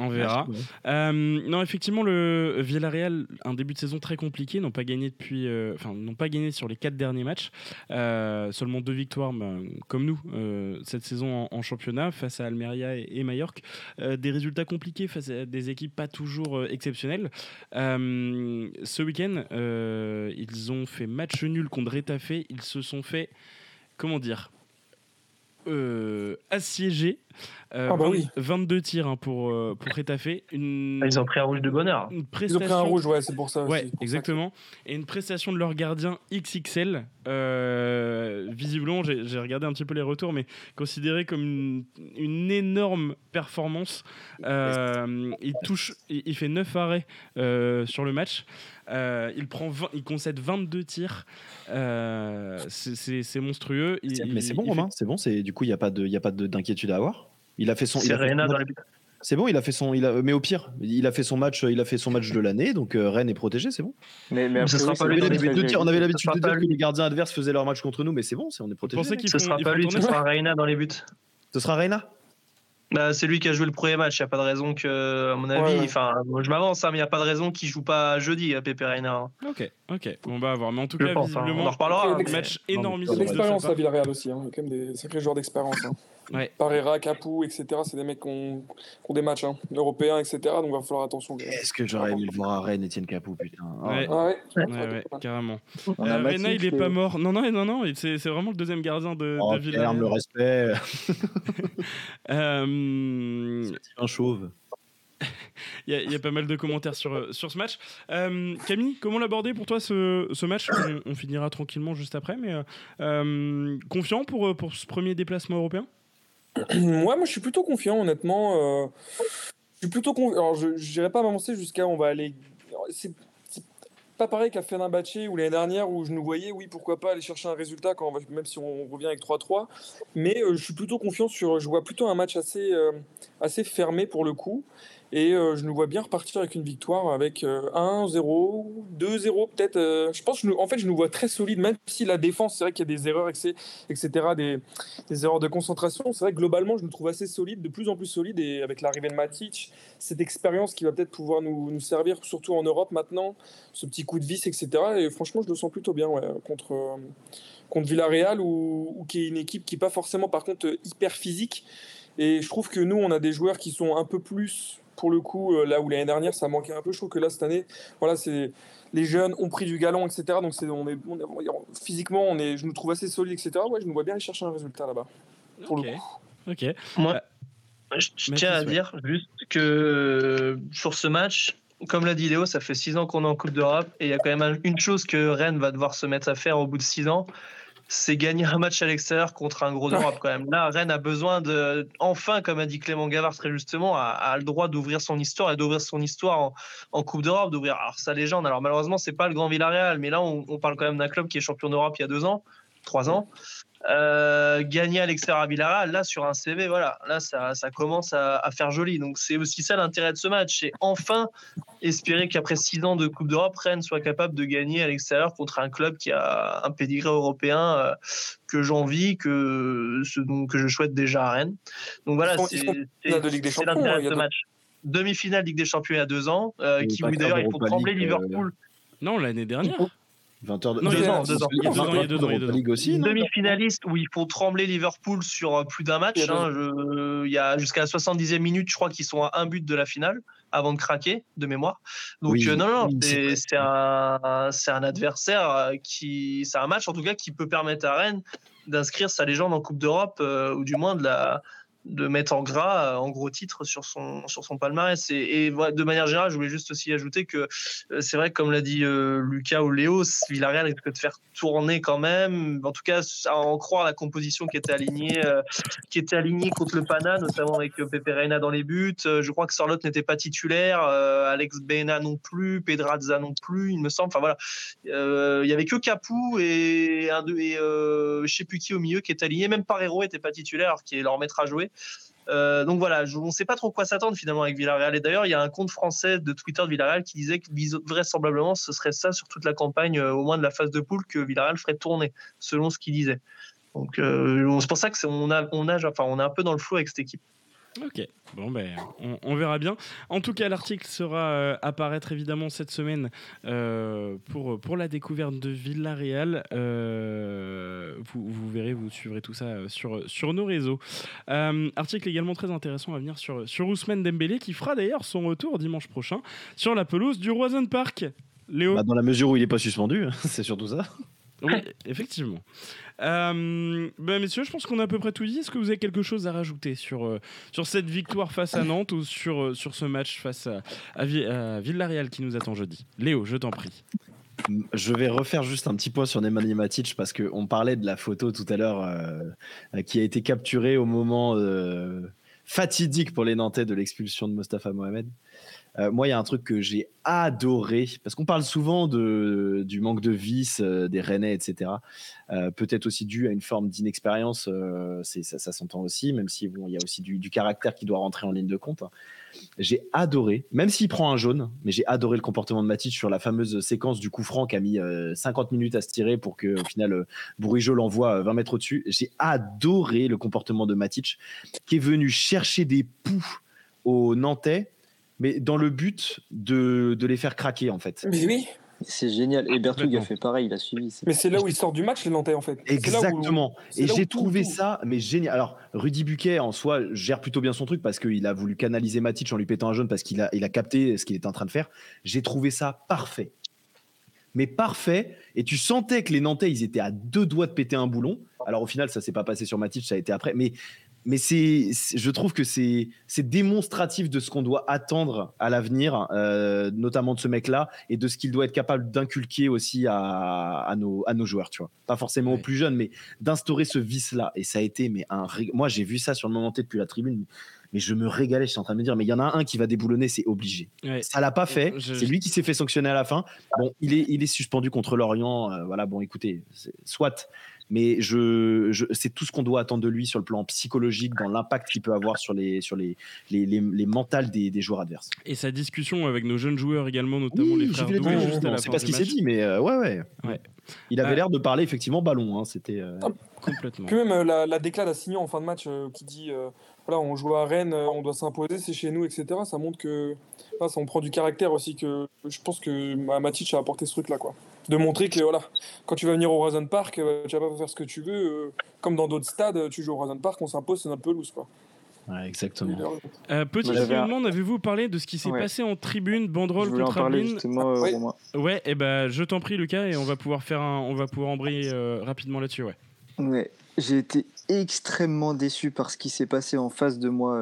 On verra. Euh, non, effectivement, le Villarreal, un début de saison très compliqué, n'ont pas gagné depuis, euh, enfin, n'ont pas gagné sur les quatre derniers matchs. Euh, seulement deux victoires, bah, comme nous, cette saison en, championnat face à Almeria et, et Mallorca. des résultats compliqués face à des équipes pas toujours exceptionnelles. ce week-end, ils ont fait match nul contre Retafe. Ils se sont fait, comment dire, assiégés 22 euh, ah, tirs hein, pour, euh, pour Rétafé. Une... Ah, ils ont pris un rouge de bonheur. Ils ont pris un rouge, ouais, c'est pour ça. Ouais, exactement. Et une prestation de leur gardien XXL. Euh, visiblement, j'ai regardé un petit peu les retours, mais considéré comme une, une énorme performance. il, touche, il, fait 9 arrêts sur le match. il, prend il concède 22 tirs. c'est monstrueux. mais c'est bon, Romain. C'est bon. Du coup, il n'y a pas d'inquiétude à avoir? Il a fait son. Dans les buts. C'est bon, il a fait son, il a, mais au pire, il a fait son match, il a fait son match de l'année, donc euh, Rennes est protégé, c'est bon. Mais, mais ce sera pas lui. on avait l'habitude de dire que les gardiens adverses faisaient leur match contre nous, mais c'est bon, on est protégé. Ce sera pas lui, ce sera Reina dans les buts? Ce sera Reina? Bah, c'est lui qui a joué le premier match. Il n'y a pas de raison que, à mon avis, enfin, je m'avance, hein, mais il n'y a pas de raison qu'il joue pas jeudi, à Pepe Reina. Hein. Ok, ok. On va voir. Mais en tout cas, hein. visiblement, on en reparlera. Un match énormissime. L'expérience à Villarreal aussi. A quand même des sacrés joueurs d'expérience. Ouais. Parera, Capou, etc. C'est des mecs qui ont, des matchs hein, européens, etc. Donc il va falloir attention. Est-ce que j'aurais aimé le voir à Rennes, Etienne Capou, putain. Ouais, ah ouais. ouais, carrément. Euh, Rena, il est pas mort. Non, non, non, non. C'est vraiment le deuxième gardien de, oh, de Villarreal. le respect. euh... un chauve. Il y, a, pas mal de commentaires sur, sur ce match. Euh, Camille, comment l'aborder pour toi ce, ce match? On, finira tranquillement juste après, mais euh, euh, confiant pour, pour ce premier déplacement européen? Ouais, moi je suis plutôt confiant, honnêtement. Euh, je suis plutôt confiant. Alors, je n'irai pas m'avancer jusqu'à on va aller. C'est pas pareil qu'à Fenerbahce ou l'année dernière où je nous voyais, oui, pourquoi pas aller chercher un résultat quand même si on revient avec 3-3. Mais euh, je suis plutôt confiant sur. Je vois plutôt un match assez, euh, assez fermé pour le coup. Et euh, je nous vois bien repartir avec une victoire avec 1-0, euh, 2-0 peut-être. Euh, je pense, en fait, je nous vois très solide, même si la défense, c'est vrai qu'il y a des erreurs, etc., des, erreurs de concentration. C'est vrai que globalement, je nous trouve assez solide, de plus en plus solide. Et avec l'arrivée de Matic, cette expérience qui va peut-être pouvoir nous, servir, surtout en Europe maintenant, ce petit coup de vis, etc. Et franchement, je le sens plutôt bien contre, contre Villarreal, ou, ou qui est une équipe qui n'est pas forcément, par contre, hyper physique. Et je trouve que nous, on a des joueurs qui sont un peu plus pour le coup, euh, là où l'année dernière ça manquait un peu, je trouve que là cette année, voilà, c'est les jeunes ont pris du galon, etc. Donc c'est, on est, physiquement, on est, je nous trouve assez solide, etc. Ouais, je nous vois bien aller chercher un résultat là-bas. Pour le coup. Ok. Moi, euh, je tiens à dire juste que euh, sur ce match, comme l'a dit Léo, ça fait six ans qu'on est en Coupe d'Europe et il y a quand même une chose que Rennes va devoir se mettre à faire au bout de six ans, c'est gagner un match à l'extérieur contre un gros d'Europe quand même. Là, Rennes a besoin de, enfin, comme a dit Clément Gavard très justement, a, le droit d'ouvrir son histoire et d'ouvrir son histoire en, Coupe d'Europe, d'ouvrir sa légende. Alors malheureusement, c'est pas le Grand Villarreal, mais là, on, on parle quand même d'un club qui est champion d'Europe il y a deux ans, trois ans. Euh, gagner à l'extérieur à Villarreal, là sur un CV, voilà, là ça, ça commence à, faire joli. Donc c'est aussi ça l'intérêt de ce match, c'est enfin espérer qu'après six ans de Coupe d'Europe, Rennes soit capable de gagner à l'extérieur contre un club qui a un pédigré européen euh, que j'envie, que ce, que je souhaite déjà à Rennes. Donc voilà, c'est l'intérêt de ce match. Demi-finale Ligue des Champions il y a deux ans, euh, qui oui d'ailleurs il faut trembler Liverpool. Non, l'année dernière. 20 heures de... Non, deux ans, deux ans. Il y a deux ans, il y a Ligue aussi. Demi-finaliste où il faut trembler Liverpool sur euh, plus d'un match. Il y a, hein, il y a jusqu'à la 70e minute, je crois qu'ils sont à un but de la finale avant de craquer, de mémoire. Donc euh, non, non, c'est un, un adversaire euh, qui, c'est un match en tout cas qui peut permettre à Rennes d'inscrire sa légende en Coupe d'Europe ou du moins de la de mettre en gras, en gros titre sur son, sur son palmarès. Et, et de manière générale, je voulais juste aussi ajouter que c'est vrai, comme l'a dit Lucas ou Léo, Villarreal risque de faire tourner quand même. En tout cas, à en croire la composition qui était alignée, qui était alignée contre le Pana, notamment avec Pepe Reina dans les buts. Je crois que Sorlotte n'était pas titulaire, Alex Bena non plus, Pedrazza non plus, il me semble. Enfin voilà, il y avait que Capou et un et euh, je sais plus qui au milieu qui est aligné. Même Parero était pas titulaire, qui est leur maître à jouer. Euh, donc voilà, on ne sait pas trop quoi s'attendre finalement avec Villarreal. Et d'ailleurs, il y a un compte français de Twitter de Villarreal qui disait que vraisemblablement ce serait ça sur toute la campagne, euh, au moins de la phase de poule, que Villarreal ferait tourner, selon ce qu'il disait. Donc c'est pour ça que on a, on a, enfin, on est un peu dans le flou avec cette équipe. Ok, bon ben on, verra bien. En tout cas, l'article sera euh, apparaître évidemment cette semaine euh, pour, pour la découverte de Villarreal. Euh, vous, vous, verrez, vous suivrez tout ça sur, sur nos réseaux. article également très intéressant à venir sur, sur Ousmane Dembélé qui fera d'ailleurs son retour dimanche prochain sur la pelouse du Roison Park. Léo bah, Dans la mesure où il n'est pas suspendu, c'est surtout ça. Oui, effectivement. Euh, ben messieurs, je pense qu'on a à peu près tout dit. Est-ce que vous avez quelque chose à rajouter sur, euh, sur cette victoire face à Nantes ou sur, euh, sur ce match face à, à, Villarreal qui nous attend jeudi? Léo, je t'en prie. Je vais refaire juste un petit point sur Nemanja Matic parce qu'on parlait de la photo tout à l'heure qui a été capturée au moment fatidique pour les Nantais de l'expulsion de Mostafa Mohamed. Euh, moi, il y a un truc que j'ai adoré, parce qu'on parle souvent de, du manque de vis euh, des Rennais, etc. Euh, peut-être aussi dû à une forme d'inexpérience, ça, ça s'entend aussi, même si bon, y a aussi du, caractère qui doit rentrer en ligne de compte. J'ai adoré, même s'il prend un jaune, mais j'ai adoré le comportement de Matic sur la fameuse séquence du coup franc qui a mis 50 minutes à se tirer pour que au final Bourigeau l'envoie 20 mètres au-dessus. J'ai adoré le comportement de Matic qui est venu chercher des poux aux Nantais mais dans le but de, de les faire craquer en fait. Mais oui. C'est génial. Et Berthoud a fait pareil, il a suivi. Mais c'est là où il sort du match, les Nantais, en fait. Exactement. Et j'ai trouvé ça, mais génial. Alors, Rudy Buquet, en soi, gère plutôt bien son truc parce qu'il a voulu canaliser Matic en lui pétant un jaune parce qu'il a, il a capté ce qu'il était en train de faire. J'ai trouvé ça parfait. Mais parfait. Et tu sentais que les Nantais, ils étaient à deux doigts de péter un boulon. Alors, au final, ça s'est pas passé sur Matic, ça a été après. Mais mais c'est, je trouve que c'est, c'est démonstratif de ce qu'on doit attendre à l'avenir, euh, notamment de ce mec-là, et de ce qu'il doit être capable d'inculquer aussi à, à, nos, à nos joueurs, tu vois. Pas forcément aux plus jeunes, mais d'instaurer ce vice-là. Et ça a été, mais un, moi j'ai vu ça sur le moment T depuis la tribune, mais je me régalais, je suis en train de me dire, mais il y en a un qui va déboulonner, c'est obligé. Ça l'a pas fait, c'est lui qui s'est fait sanctionner à la fin. Bon, il est, il est suspendu contre l'Orient, euh, voilà, bon, écoutez, soit mais je, c'est tout ce qu'on doit attendre de lui sur le plan psychologique, dans l'impact qu'il peut avoir sur les, sur les, les, les, mentales des, des, joueurs adverses. Et sa discussion avec nos jeunes joueurs également, notamment les frères Doué, C'est pas ce qu'il s'est dit, mais euh, ouais, ouais, ouais. Il avait euh, l'air de parler effectivement ballon. Hein, C'était euh, ah, complètement. Que même la, la déclat d'Assignon en fin de match qui dit voilà, on joue à Rennes, on doit s'imposer, c'est chez nous, etc. Ça montre que là, ça, on prend du caractère aussi. Que je pense que Matic a apporté ce truc-là, quoi de montrer que voilà, quand tu vas venir au Horizon Park, euh, tu vas pas faire ce que tu veux. Euh, comme dans d'autres stades, tu joues au Horizon Park, on s'impose, c'est un peu loose. Quoi. Ouais, exactement. Euh, petit demande, avez-vous parlé de ce qui s'est passé en tribune, banderole je contre Ablin ouais. ouais, et eh ben je t'en prie Lucas et on va pouvoir faire un, on va pouvoir embrayer rapidement là-dessus, ouais. Ouais, j'ai été extrêmement déçu par ce qui s'est passé en face de moi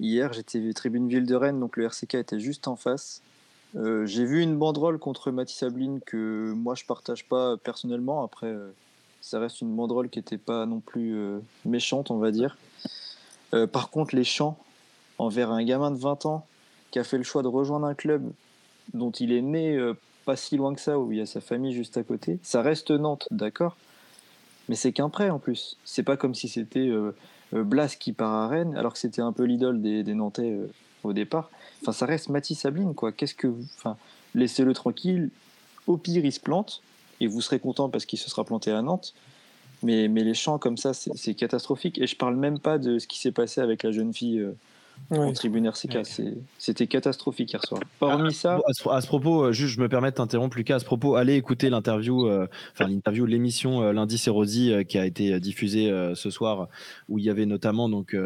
hier. J'étais tribune ville de Rennes, donc le RCK était juste en face. Euh, j'ai vu une banderole contre Mathis Sabline que moi je partage pas personnellement. Après, euh, ça reste une banderole qui n'était pas non plus euh, méchante, on va dire. par contre, les chants envers un gamin de 20 ans qui a fait le choix de rejoindre un club dont il est né pas si loin que ça, où il y a sa famille juste à côté, ça reste Nantes, d'accord? Mais c'est qu'un prêt en plus. C'est pas comme si c'était Blas qui part à Rennes, alors que c'était un peu l'idole des Nantais au départ. Enfin, ça reste Mathis Sabline, quoi. Qu'est-ce que vous. Enfin, laissez-le tranquille. Au pire, il se plante. Et vous serez content parce qu'il se sera planté à Nantes. Mais, mais les chants comme ça, c'est catastrophique. Et je parle même pas de ce qui s'est passé avec la jeune fille euh, en tribune RCK. C'était catastrophique hier soir. Hormis ça. À ce, propos, euh, juste, je me permets de t'interrompre, Lucas. À ce propos, allez écouter l'interview, euh, enfin l'interview, l'émission euh, Lundi c'est Rosy qui a été diffusée ce soir, où il y avait notamment donc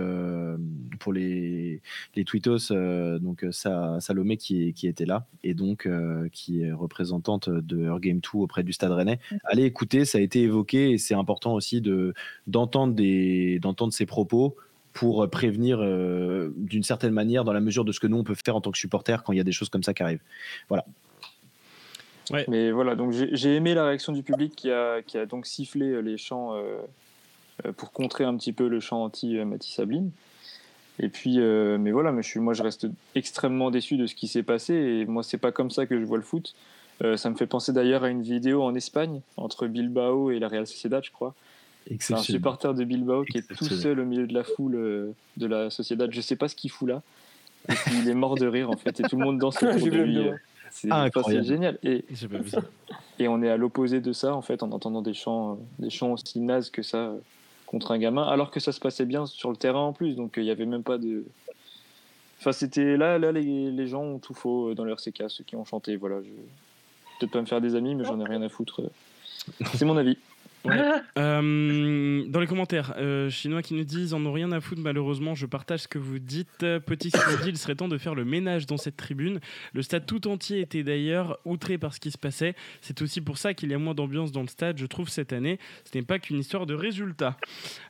pour les les tweetos donc Salomé qui, qui était là et donc qui est représentante de Her Game 2 auprès du Stade Rennais. Allez écouter, ça a été évoqué et c'est important aussi de d'entendre des d'entendre ces propos pour prévenir d'une certaine manière, dans la mesure de ce que nous on peut faire en tant que supporter quand il y a des choses comme ça qui arrivent. Voilà. Mais voilà, donc j'ai aimé la réaction du public qui a, qui a donc sifflé les chants pour contrer un petit peu le chant anti-Mathis Sabline. Et puis, mais voilà, mais je suis, moi je reste extrêmement déçu de ce qui s'est passé. Et moi, c'est pas comme ça que je vois le foot. Euh, ça me fait penser d'ailleurs à une vidéo en Espagne entre Bilbao et la Real Sociedad, je crois. C'est un supporter de Bilbao qui est tout seul au milieu de la foule euh, de la Sociedad. Je sais pas ce qu'il fout là. Et il est mort de rire en fait. Et tout le monde danse autour de lui. C'est ah, génial. Et, et on est à l'opposé de ça en fait en entendant des chants, euh, des chants aussi nazes que ça contre un gamin, alors que ça se passait bien sur le terrain en plus. Donc il n'y avait même pas de. Enfin, c'était là, là les, les, gens ont tout faux dans leur CK, ceux qui ont chanté. Voilà, je, peut-être pas me faire des amis, mais j'en ai rien à foutre. C'est mon avis. Euh, dans les commentaires, euh, chinois qui nous disent en ont rien à foutre malheureusement, je partage ce que vous dites. Petit qui dit il serait temps de faire le ménage dans cette tribune. Le stade tout entier était d'ailleurs outré par ce qui se passait. C'est aussi pour ça qu'il y a moins d'ambiance dans le stade, je trouve, cette année. Ce n'est pas qu'une histoire de résultats.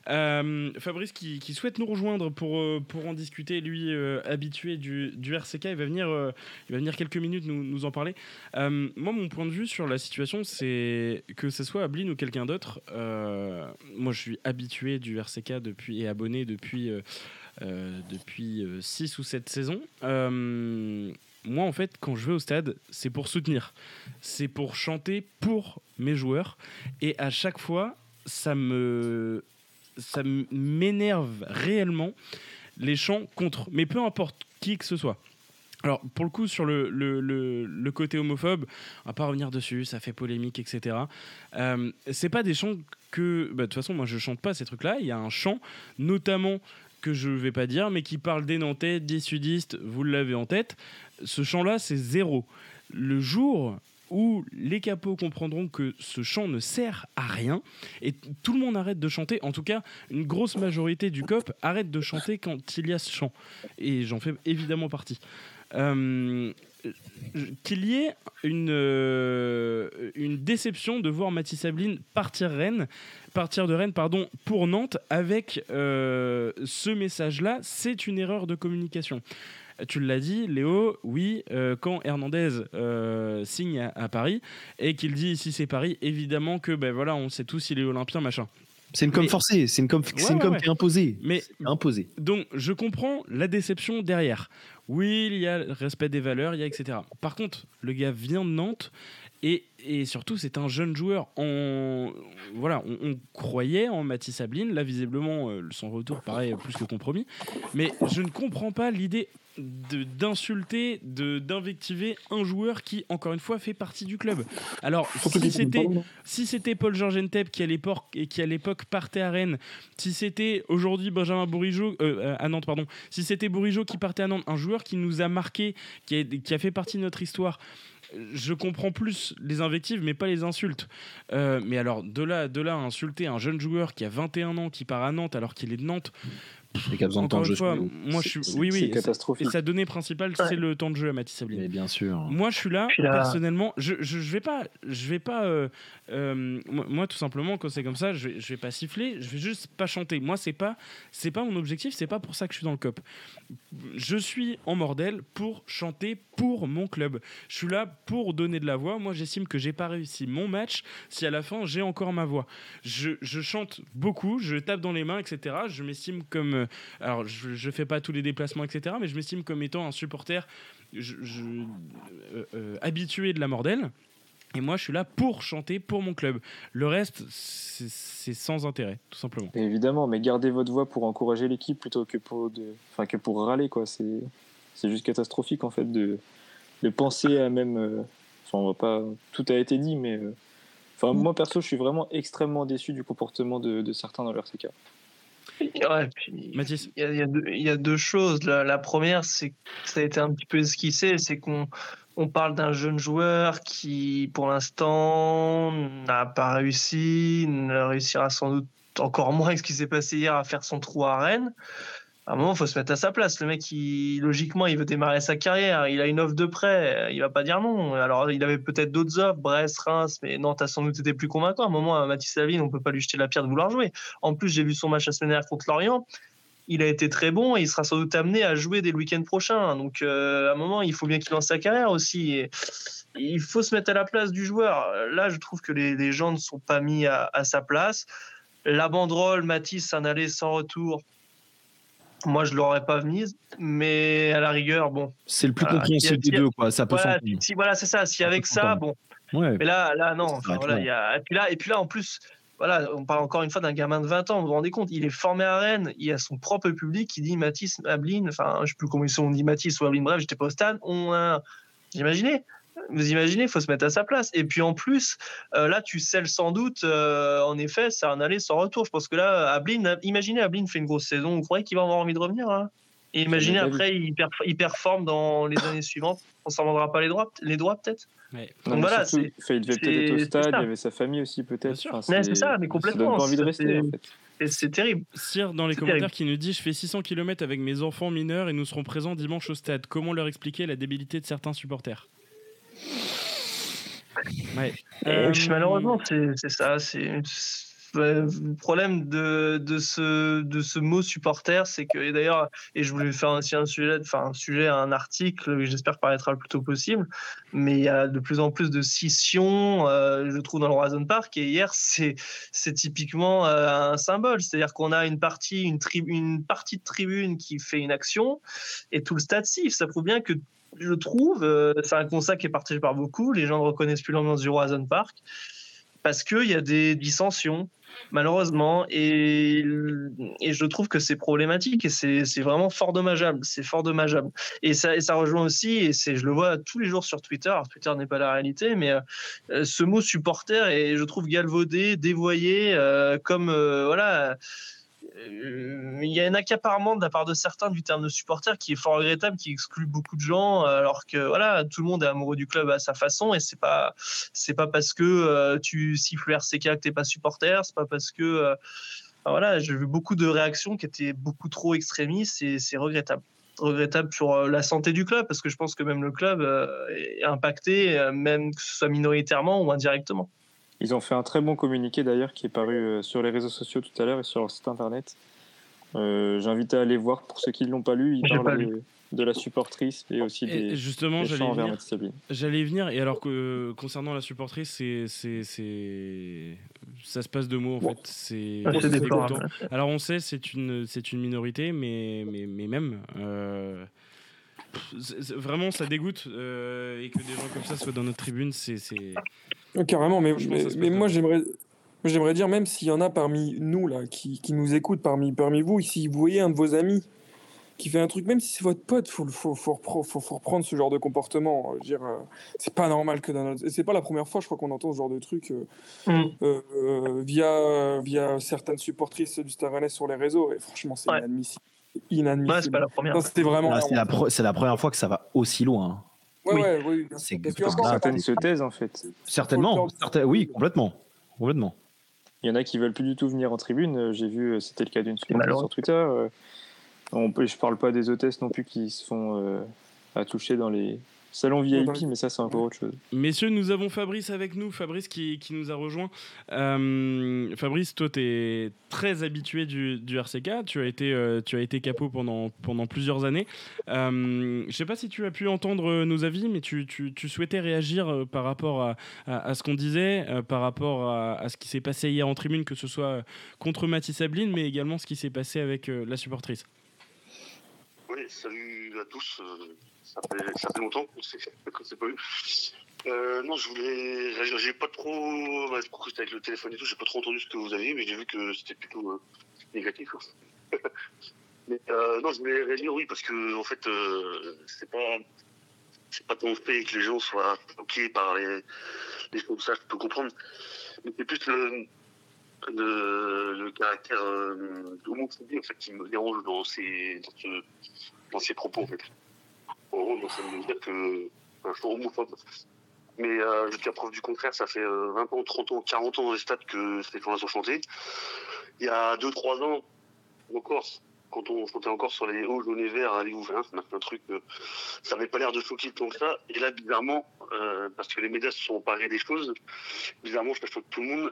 Euh, Fabrice qui, souhaite nous rejoindre pour, pour en discuter, lui habitué du, du, RCK, il va venir, il va venir quelques minutes nous, nous en parler. moi, mon point de vue sur la situation, c'est que ce soit Ablin ou quelqu'un d'autre, euh, moi je suis habitué du RCK depuis, et abonné depuis, euh, euh, depuis 6 ou 7 saisons. moi en fait, quand je vais au stade, c'est pour soutenir. C'est pour chanter pour mes joueurs. Et à chaque fois, ça me ça m'énerve réellement les chants contre, mais peu importe qui que ce soit. Alors, pour le coup, sur le, le, le, côté homophobe, on va pas revenir dessus, ça fait polémique, etc. Euh, c'est pas des chants que. Bah, de toute façon, moi, je chante pas ces trucs-là. Il y a un chant, notamment, que je vais pas dire, mais qui parle des Nantais, des sudistes, vous l'avez en tête. Ce chant-là, c'est zéro. Le jour où les capots comprendront que ce chant ne sert à rien et tout le monde arrête de chanter. En tout cas, une grosse majorité du COP arrête de chanter quand il y a ce chant. Et j'en fais évidemment partie. Euh, qu'il y ait une, euh, une déception de voir Mathis Sabline partir Rennes, partir de Rennes pardon, pour Nantes avec euh, ce message-là, c'est une erreur de communication. Tu l'as dit, Léo, oui, quand Hernandez signe à, Paris et qu'il dit ici c'est Paris, évidemment que ben voilà, on sait tous il est olympien, machin. C'est une com forcée, c'est une com, qui est imposée. Mais imposée. Donc je comprends la déception derrière. Oui, il y a le respect des valeurs, il y a etc. Par contre, le gars vient de Nantes et, et surtout c'est un jeune joueur. On, voilà, on, croyait en Mathis Sabline. Là, visiblement, euh, son retour paraît plus que compromis. Mais je ne comprends pas l'idée d'insulter, de, d'invectiver un joueur qui, encore une fois, fait partie du club. Alors, si c'était, si c'était Paul Georges Entep qui à l'époque et qui à l'époque partait à Rennes, si c'était aujourd'hui Benjamin Bourigeau euh, à Nantes, pardon, si c'était Bourigeau qui partait à Nantes, un joueur qui nous a marqué, qui a, qui a fait partie de notre histoire, je comprends plus les invectives, mais pas les insultes. Euh, mais alors, de là, de là à insulter un jeune joueur qui a 21 ans, qui part à Nantes alors qu'il est de Nantes, encore une fois, moi je suis, oui, oui, catastrophique. Et sa donnée principale, c'est le temps de jeu à Mathis Sablin. bien sûr. Moi, je suis là, personnellement, je, je, vais pas, je vais pas, euh, euh, moi, tout simplement, quand c'est comme ça, je vais, je vais pas siffler, je vais juste pas chanter. Moi, c'est pas, c'est pas mon objectif, c'est pas pour ça que je suis dans le cop. Je suis en mordel pour chanter pour mon club. Je suis là pour donner de la voix. Moi, j'estime que j'ai pas réussi mon match si à la fin j'ai encore ma voix. Je, je chante beaucoup, je tape dans les mains, etc. Je m'estime comme euh, alors je, je fais pas tous les déplacements, etc. Mais je m'estime comme étant un supporter euh, euh, habitué de la Mordelle. Et moi, je suis là pour chanter pour mon club. Le reste, c'est sans intérêt, tout simplement. évidemment, mais gardez votre voix pour encourager l'équipe plutôt que pour, que pour râler. quoi. C'est juste catastrophique, en fait, de, de penser à même... Enfin, on va pas... Tout a été dit, mais... Enfin, moi, perso, je suis vraiment extrêmement déçu du comportement de, certains dans leur Il y, a deux choses. La, première, c'est que ça a été un petit peu esquissé, c'est qu'on on parle d'un jeune joueur qui, pour l'instant, n'a pas réussi, ne réussira sans doute encore moins que ce qui s'est passé hier à faire son trou à Rennes à un moment, il faut se mettre à sa place. Le mec, logiquement, il veut démarrer sa carrière. Il a une offre de prêt. Il va pas dire non. Alors, il avait peut-être d'autres offres, Brest, Reims, mais tu as sans doute été plus convaincant. À un moment, Mathis Savine, on peut pas lui jeter la pierre de vouloir jouer. En plus, j'ai vu son match la semaine dernière contre Lorient. il a été très bon et il sera sans doute amené à jouer dès le week-end prochain. Donc, à un moment, il faut bien qu'il lance sa carrière aussi. il faut se mettre à la place du joueur. Là, je trouve que les, gens ne sont pas mis à, sa place. La banderole, Matisse, un aller sans retour. Moi, je l'aurais pas mise, mais à la rigueur, bon. C'est le plus compréhensible des deux, quoi. Ça peut voilà, si, voilà, c'est ça. Si avec ça, bon. Ouais. Mais là, là, non. voilà, y a... et, puis là, et puis là, en plus, voilà, on parle encore une fois d'un gamin de 20 ans. Vous vous rendez compte, il est formé à Rennes, il a son propre public qui dit Mathis, Ablin, enfin, je sais plus comment ils sont, dit Mathis ou Ablin, bref, j'étais pas au stade. On a... Imaginez, vous imaginez, il faut se mettre à sa place. Et puis en plus, euh, là, tu scelles sans doute, euh, en effet, c'est un aller sans retour. Je pense que là, Ablin, imaginez, Ablin fait une grosse saison, vous croyez qu'il va avoir envie de revenir hein? Et imaginez après, il, il, performe dans les années suivantes. On s'en vendra pas les droits, les droits peut-être? Donc voilà, il devait peut-être être au stade, il y avait sa famille aussi peut-être. c'est, ça, mais complètement. pas envie de rester en fait. C'est terrible. Sire dans les commentaires qui nous dit Je fais 600 km avec mes enfants mineurs et nous serons présents dimanche au stade. Comment leur expliquer la débilité de certains supporters? Euh, malheureusement, c'est ça. C'est le problème de, de, ce, de ce mot supporter, c'est que, et d'ailleurs, et je voulais faire aussi un sujet, enfin un sujet, un article, que j'espère paraîtra le plus tôt possible, mais il y a de plus en plus de scissions, euh, je trouve, dans le Horizon Park, et hier, c'est typiquement euh, un symbole, c'est-à-dire qu'on a une partie, une, une partie de tribune qui fait une action, et tout le stade siffle. Ça prouve bien que je trouve, euh, c'est un constat qui est partagé par beaucoup, les gens ne reconnaissent plus l'ambiance du Horizon Park, parce qu'il y a des dissensions, malheureusement, et, je trouve que c'est problématique, et c'est vraiment fort dommageable, c'est fort dommageable. Et ça, rejoint aussi, et je le vois tous les jours sur Twitter, Twitter n'est pas la réalité, mais euh, ce mot supporter est, je trouve, galvaudé, dévoyé, euh, comme, voilà il y a un accaparement de la part de certains du terme de supporter qui est fort regrettable, qui exclut beaucoup de gens, alors que voilà, tout le monde est amoureux du club à sa façon et c'est pas c'est pas parce que euh, tu siffles RCK que t'es pas supporter, c'est pas parce que euh, voilà, j'ai vu beaucoup de réactions qui étaient beaucoup trop extrémistes et c'est regrettable regrettable sur la santé du club parce que je pense que même le club est impacté, même que ce soit minoritairement ou indirectement. Ils ont fait un très bon communiqué d'ailleurs qui est paru euh, sur les réseaux sociaux tout à l'heure et sur leur site internet. Euh, J'invite à aller voir pour ceux qui ne l'ont pas lu. Ils parlent de, la supportrice et aussi des, justement, j'allais venir, j'allais venir. Et alors que concernant la supportrice, c'est, c'est, ça se passe de mots en fait. C'est, alors on sait c'est une, c'est une minorité, mais, mais, mais même. Euh, vraiment, ça dégoûte et que des gens comme ça soient dans notre tribune, c'est carrément, mais, mais, moi j'aimerais. J'aimerais dire, même s'il y en a parmi nous là, qui, qui, nous écoutent, parmi, parmi vous, si vous voyez un de vos amis qui fait un truc, même si c'est votre pote, faut, faut, faut, faut, faut reprendre ce genre de comportement. dire, euh, c'est pas normal que dans notre... C'est pas la première fois, je crois, qu'on entend ce genre de truc euh, mm. euh, via, via certaines supportrices du Star sur les réseaux. Et franchement, c'est inadmissible. Inadmissible. c'est pas la première. C'était vraiment. c'est la, la, première fois que ça va aussi loin. Ouais, oui. C'est certaines se taisent en fait. Certainement, oui, complètement. complètement. Il y en a qui veulent plus du tout venir en tribune. Euh, j'ai vu, euh, c'était le cas d'une sur Twitter. Euh, on peut, je parle pas des hôtesses non plus qui se font à toucher dans les, Salon VIP, mais ça, c'est encore autre chose. Messieurs, nous avons Fabrice avec nous. Fabrice qui, qui nous a rejoint. Euh, Fabrice, toi, tu es très habitué du, du RCK. Tu as été, euh, tu as été capot pendant, pendant plusieurs années. Euh, je ne sais pas si tu as pu entendre nos avis, mais tu, tu, tu souhaitais réagir par rapport à, à, ce qu'on disait, par rapport à, à ce qui s'est passé hier en tribune, que ce soit contre Mathis Sabline, mais également ce qui s'est passé avec la supportrice. Oui, salut à tous. Ça fait, longtemps qu'on s'est pas eu. Euh, non, je voulais. J'ai pas trop. Bah, c'était avec le téléphone et tout, j'ai pas trop entendu ce que vous aviez, mais j'ai vu que c'était plutôt euh, négatif. mais euh, non, je voulais réagir, oui, parce que en fait, c'est pas. C'est pas ton fait que les gens soient choqués par les, les choses ça, je peux comprendre. Mais c'est plus le, le, le caractère homophobie en fait, qui me dérange dans ces, dans, dans ces propos en fait. Ça veut dire que je suis homophobe. Mais euh, jusqu'à preuve du contraire, ça fait 20 euh, ans, 30 ans, 40 ans dans les stades que ces gens-là sont chantés. Il y a 2-3 ans, en Corse, quand on chantait encore sur les hauts jaunes et verts, allez vous hein, un truc, euh, ça n'avait pas l'air de choquer tant que ça. Et là, bizarrement, euh, parce que les médias se sont emparés des choses, bizarrement, ça choque tout le monde.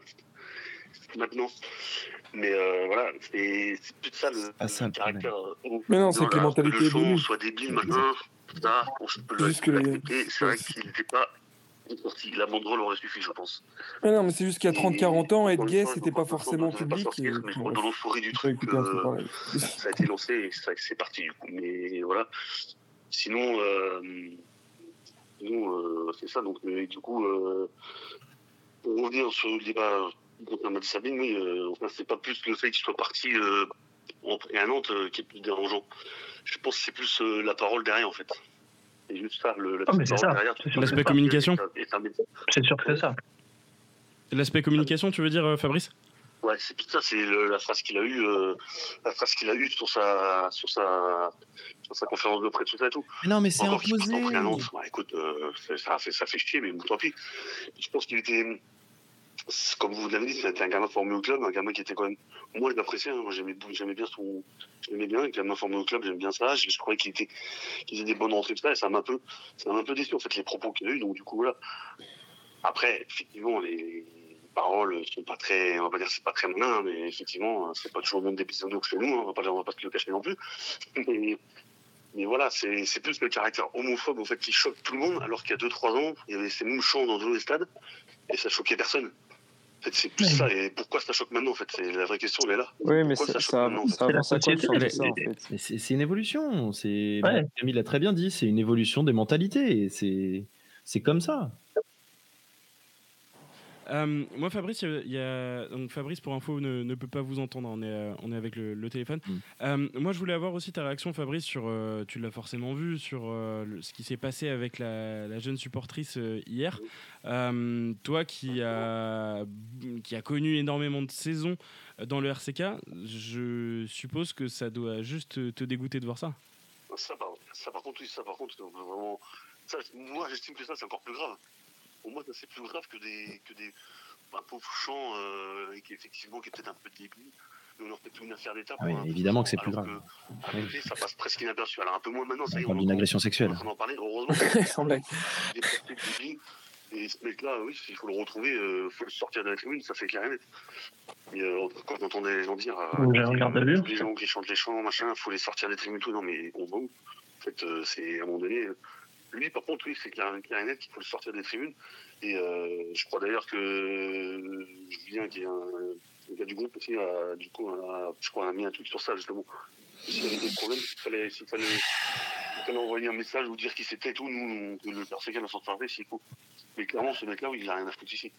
maintenant. Mais voilà, c'est plus de ça le, caractère. mais non, c'est que les mentalités Soit débile maintenant, ça, on peut le C'est vrai qu'il n'était pas la banderole aurait suffi, je pense. Mais non, mais c'est juste qu'il y a 30-40 ans, être gay, c'était pas forcément public. mais dans l'euphorie du truc, euh, ça a été lancé et c'est parti du coup. Mais voilà. Sinon, euh, euh, c'est ça. Donc, du coup, pour revenir sur le débat contre Sabine, oui, enfin, c'est pas plus le fait qu'il soit parti et à Nantes qui est plus dérangeant. Je pense que c'est plus la parole derrière, en fait. C'est juste ça, le, oh, L'aspect communication C'est sûr que c'est ça. L'aspect communication, tu veux dire, euh, Fabrice? Ouais, c'est tout ça, c'est la phrase qu'il a eue, euh, la phrase qu'il a eue sur sa, sur sa, sur sa conférence de presse, tout ça et tout. non, mais c'est imposé. écoute, euh, ça, fait, ça fait chier, mais bon, tant pis. Je pense qu'il était, comme vous l'avez dit, c'était un gamin formé au club, un gamin qui était quand même. Moi, je l'appréciais, hein. j'aimais, bien son. J'aimais bien, un gamin formé au club, j'aime bien ça. Je, croyais qu'il était, qu'il faisait des bonnes rentrées, ça, et ça m'a un peu, ça m'a un peu déçu, en fait, les propos qu'il a eu. Donc, du coup, voilà. Après, effectivement, les, paroles sont pas très, on va pas dire c'est pas très malin, mais effectivement, c'est pas toujours le même d'épisode que chez nous, hein. on va pas, on va pas se le cacher non plus. Mais, voilà, c'est plus le caractère homophobe, en fait, qui choque tout le monde, alors qu'il y a 2-3 ans, il y avait ces mêmes dans tous les stades, et ça choquait personne. En fait, c'est plus ça. Et pourquoi ça choque maintenant En fait, c'est la vraie question. Elle est là. Oui, mais ça, ça, ça, C'est une évolution. C'est Camille l'a très bien dit. C'est une évolution des mentalités. C'est c'est comme ça. Euh, moi, Fabrice, il y a... donc Fabrice, pour info, ne, ne, peut pas vous entendre. On est, euh, on est avec le, téléphone. Mm. Euh, moi, je voulais avoir aussi ta réaction, Fabrice, sur. tu l'as forcément vu sur ce qui s'est passé avec la, jeune supportrice hier. toi, qui a, qui a connu énormément de saisons dans le RCK, je suppose que ça doit juste te dégoûter de voir ça. Ça, par, ça, par contre, oui, ça, par contre, vraiment. moi, j'estime que ça, c'est encore plus grave pour moi, c'est plus grave que des, que des un pauvre chant euh, qui effectivement qui est peut-être un peu débile. On aurait peut-être une affaire d'État. Ah oui, évidemment que c'est plus grave. Que, Ça passe presque inaperçu. Alors un peu moins maintenant, ça y est. On une agression sexuelle. On en parlait, heureusement. et ce mec-là, oui, il faut le retrouver, il euh, faut le sortir de la tribune, ça fait clair et euh, quand on entendait les gens dire, euh, les gens qui chantent les chants, machin, il faut les sortir des tribunes, tout, non mais on va où? En fait, euh, c'est à un moment donné, lui, par contre, oui, c'est clair, et net qu'il faut le sortir des tribunes. Et euh, je crois d'ailleurs que Julien, qui est un, gars du groupe aussi, a, du coup, je crois, a mis un truc sur ça, justement. S'il y avait des problèmes, s'il fallait, s'il fallait, fallait, envoyer un message ou dire qui c'était tout, nous, le persécuter dans son travail s'il faut. Mais clairement, ce mec-là, oui, il a rien à foutre ici.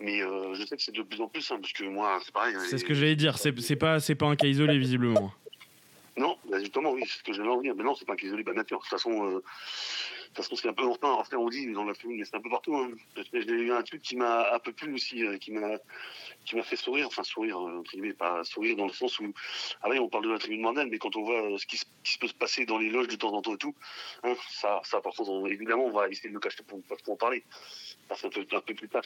Mais euh, je sais que c'est de plus en plus simple, parce que moi, c'est pareil. C'est ce que j'allais dire, c'est, pas, pas un cas isolé, visiblement. Non, bah, justement, oui, c'est ce que j'allais en dire. Mais non, c'est pas un cas isolé, bah, nature. De toute façon, euh, de toute façon, c'est un peu enfin, enfin on dit dans la famille, c'est un peu partout. Hein. J'ai eu un truc qui m'a un peu plu aussi, euh, qui m'a qui m'a fait sourire, enfin sourire, euh, entre guillemets, pas sourire dans le sens où, ah oui, on parle de la tribune mondiale, mais quand on voit euh, ce, qui, qui, peut se passer dans les loges de temps en temps et tout, hein, ça, ça, par contre, évidemment, on va essayer de le cacher pour pas en parler. Ça fait un peu plus tard.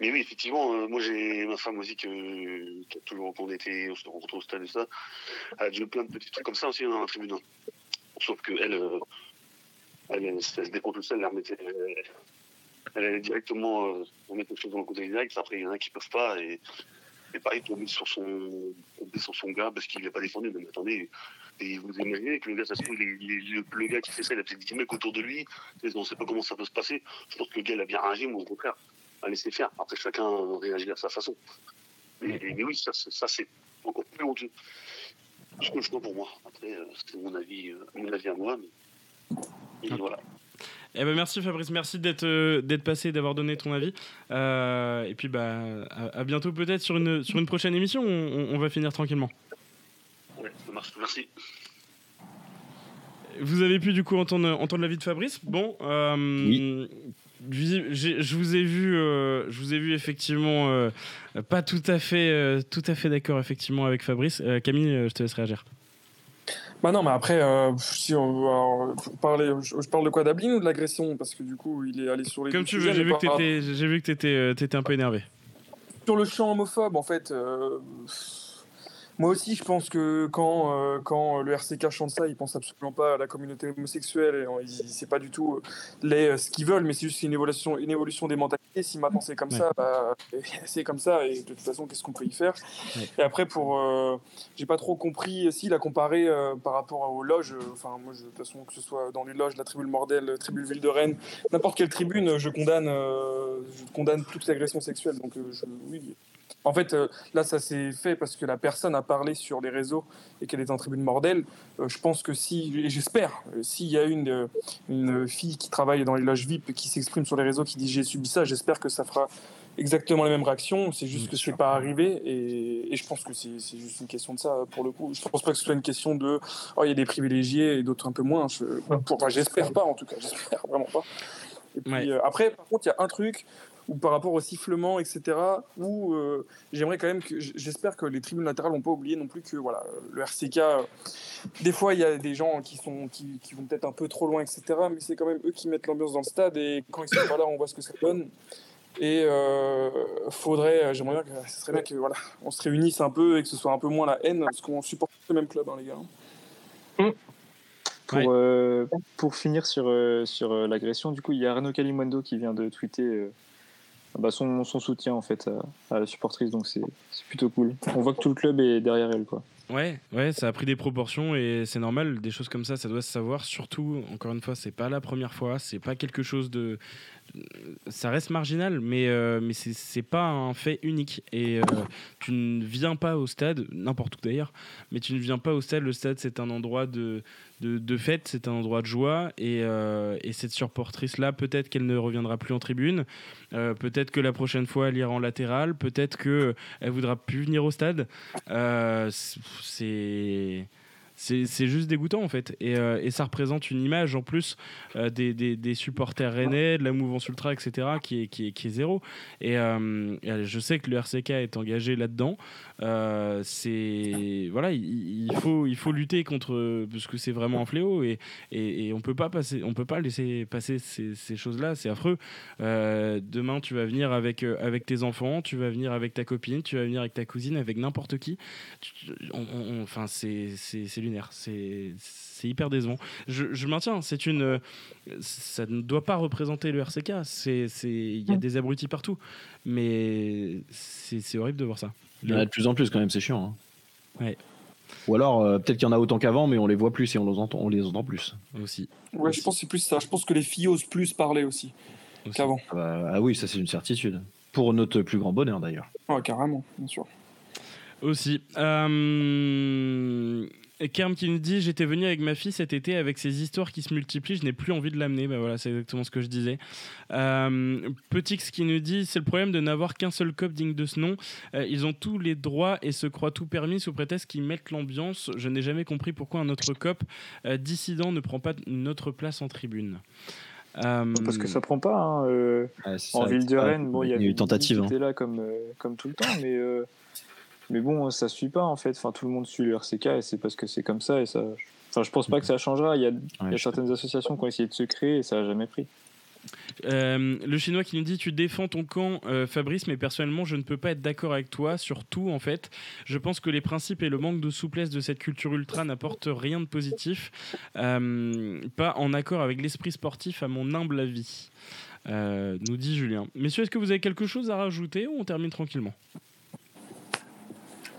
Mais oui, effectivement, moi j'ai ma femme aussi qui a toujours, quand on était, on se rencontre au stade et ça, elle a déjà plein de petits trucs comme ça aussi hein, dans la tribune. Sauf qu'elle, elle, elle, se décompte tout seul, elle remettait, elle allait directement euh, remettre quelque chose dans le côté direct. Après, il y en a qui peuvent pas. Et, et pareil, tomber sur son, sur son gars parce qu'il n'est pas défendu. Mais attendez, et vous imaginez que le gars, ça se trouve, le gars qui fait ça, il a peut-être 10 mecs autour de lui. On ne sait pas comment ça peut se passer. Je pense que le gars, il a bien réagi, mais au contraire, à laisser faire. Après, chacun réagit à sa façon. Mais, oui, ça, ça c'est encore plus honteux. Ce que je vois pour moi. Après, euh, c'est mon avis, euh, mon avis à moi. Et voilà. Eh ben merci Fabrice, merci d'être euh, d'être passé, d'avoir donné ton avis. Euh, et puis bah à, bientôt peut-être sur une sur une prochaine émission. On, va finir tranquillement. Ouais, ça marche. Merci. Vous avez pu du coup entendre entendre l'avis de Fabrice? Bon. Euh, oui. Je vous ai vu, je vous ai vu effectivement pas tout à fait, tout à fait d'accord effectivement avec Fabrice. Camille, je te laisse réagir. Bah non, mais après, euh, si on, parler, je, parle de quoi Dablin ou de l'agression? Parce que du coup, il est allé sur les. Comme tu veux, j'ai vu, que tu étais, étais, un peu énervé. Sur le champ homophobe, en fait, euh, Moi aussi, je pense que quand, euh, quand le RCK chante ça, ils pensent absolument pas à la communauté homosexuelle. Et c'est pas du tout euh, les, euh, ce qu'ils veulent, mais c'est juste une évolution, une évolution des mentalités. Si maintenant c'est comme ça, bah, c'est comme ça. Et de toute façon, qu'est-ce qu'on peut y faire? Et après, pour, j'ai pas trop compris. Si, il a comparé par rapport aux loges. Enfin, moi, de toute façon, que ce soit dans les loges, la tribune Mordel, la tribune Ville de Rennes, n'importe quelle tribune, je condamne, je condamne toute agression sexuelle. Donc, je, oui, en fait, euh, là, ça s'est fait parce que la personne a parlé sur les réseaux et qu'elle est en tribune mordelle. Euh, je pense que si, et j'espère, euh, s'il y a une, une fille qui travaille dans les loges VIP qui s'exprime sur les réseaux, qui dit j'ai subi ça, j'espère que ça fera exactement la même réaction. C'est juste que ce n'est pas arrivé et, je pense que c'est juste une question de ça pour le coup. Je ne pense pas que ce soit une question de oh, il y a des privilégiés et d'autres un peu moins. j'espère pas en tout cas, j'espère vraiment pas. Et puis, après, par contre, il y a un truc ou par rapport au sifflement, etc. Où euh, j'aimerais quand même que j'espère que les tribunes latérales n'ont pas oublié non plus que voilà le RCK. Euh, des fois, il y a des gens qui sont qui, vont peut-être un peu trop loin, etc. Mais c'est quand même eux qui mettent l'ambiance dans le stade et quand ils sont pas là, on voit ce que ça donne. Et euh, faudrait, j'aimerais bien que ce serait bien que voilà, on se réunisse un peu et que ce soit un peu moins la haine parce qu'on supporte le même club, hein, les gars. Mmh. Pour, pour finir sur, sur l'agression, du coup, il y a Arnaud Calimundo qui vient de tweeter bah, son, son, soutien en fait à, la supportrice, donc c'est plutôt cool. On voit que tout le club est derrière elle, quoi. Ouais, ouais, ça a pris des proportions et c'est normal. Des choses comme ça, ça doit se savoir. Surtout, encore une fois, c'est pas la première fois, c'est pas quelque chose de ça reste marginal, mais, euh, mais c'est pas un fait unique. Et euh, tu ne viens pas au stade, n'importe où d'ailleurs, mais tu ne viens pas au stade. Le stade, c'est un endroit de, de, fête, c'est un endroit de joie. Et, euh, et cette supportrice-là, peut-être qu'elle ne reviendra plus en tribune, peut-être que la prochaine fois, elle ira en latéral, peut-être qu'elle voudra plus venir au stade. c'est c'est juste dégoûtant en fait. Et, euh, et, ça représente une image en plus euh, des, des, des, supporters rennais, de la mouvance ultra, etc., qui est, qui est, qui est zéro. Et, euh, je sais que le RCK est engagé là-dedans. c'est voilà, il, faut, il faut lutter contre parce que c'est vraiment un fléau et, et, on peut pas passer, peut pas laisser passer ces, choses-là. C'est affreux. demain, tu vas venir avec avec tes enfants, tu vas venir avec ta copine, tu vas venir avec ta cousine, avec n'importe qui. enfin, c'est hyper décevant. Je, je maintiens, c'est une, ça ne doit pas représenter le RCK. Il y a des abrutis partout. Mais c'est horrible de voir ça. Il y en a de plus en plus quand même, c'est chiant. Hein. Ou alors, euh, peut-être qu'il y en a autant qu'avant, mais on les voit plus et on les entend, on les entend plus. Aussi. Ouais, je pense que c'est plus ça. Je pense que les filles osent plus parler aussi, qu'avant. Ah, bah, ah, oui, ça c'est une certitude. Pour notre plus grand bonheur d'ailleurs. Ouais, carrément, bien sûr. Aussi. Euh... Kerm qui nous dit J'étais venu avec ma fille cet été avec ces histoires qui se multiplient, je n'ai plus envie de l'amener. Ben voilà, c'est exactement ce que je disais. Euh, Petix qui nous dit C'est le problème de n'avoir qu'un seul cop digne de ce nom. Euh, ils ont tous les droits et se croient tout permis sous prétexte qu'ils mettent l'ambiance. Je n'ai jamais compris pourquoi un autre cop euh, dissident ne prend pas notre place en tribune. Parce que ça prend pas. Hein, en ville de Rennes, bon, il y a eu une tentative. Hein. là comme, comme tout le temps, mais mais bon, ça suit pas en fait. Enfin, tout le monde suit le RCK et c'est parce que c'est comme ça. Et ça... Enfin, je pense pas que ça changera. Il y a, il y a certaines associations qui ont essayé de se créer et ça a jamais pris. Euh, le chinois qui nous dit tu défends ton camp euh, Fabrice mais personnellement je ne peux pas être d'accord avec toi surtout en fait je pense que les principes et le manque de souplesse de cette culture ultra n'apportent rien de positif euh, pas en accord avec l'esprit sportif à mon humble avis nous dit Julien messieurs est-ce que vous avez quelque chose à rajouter ou on termine tranquillement?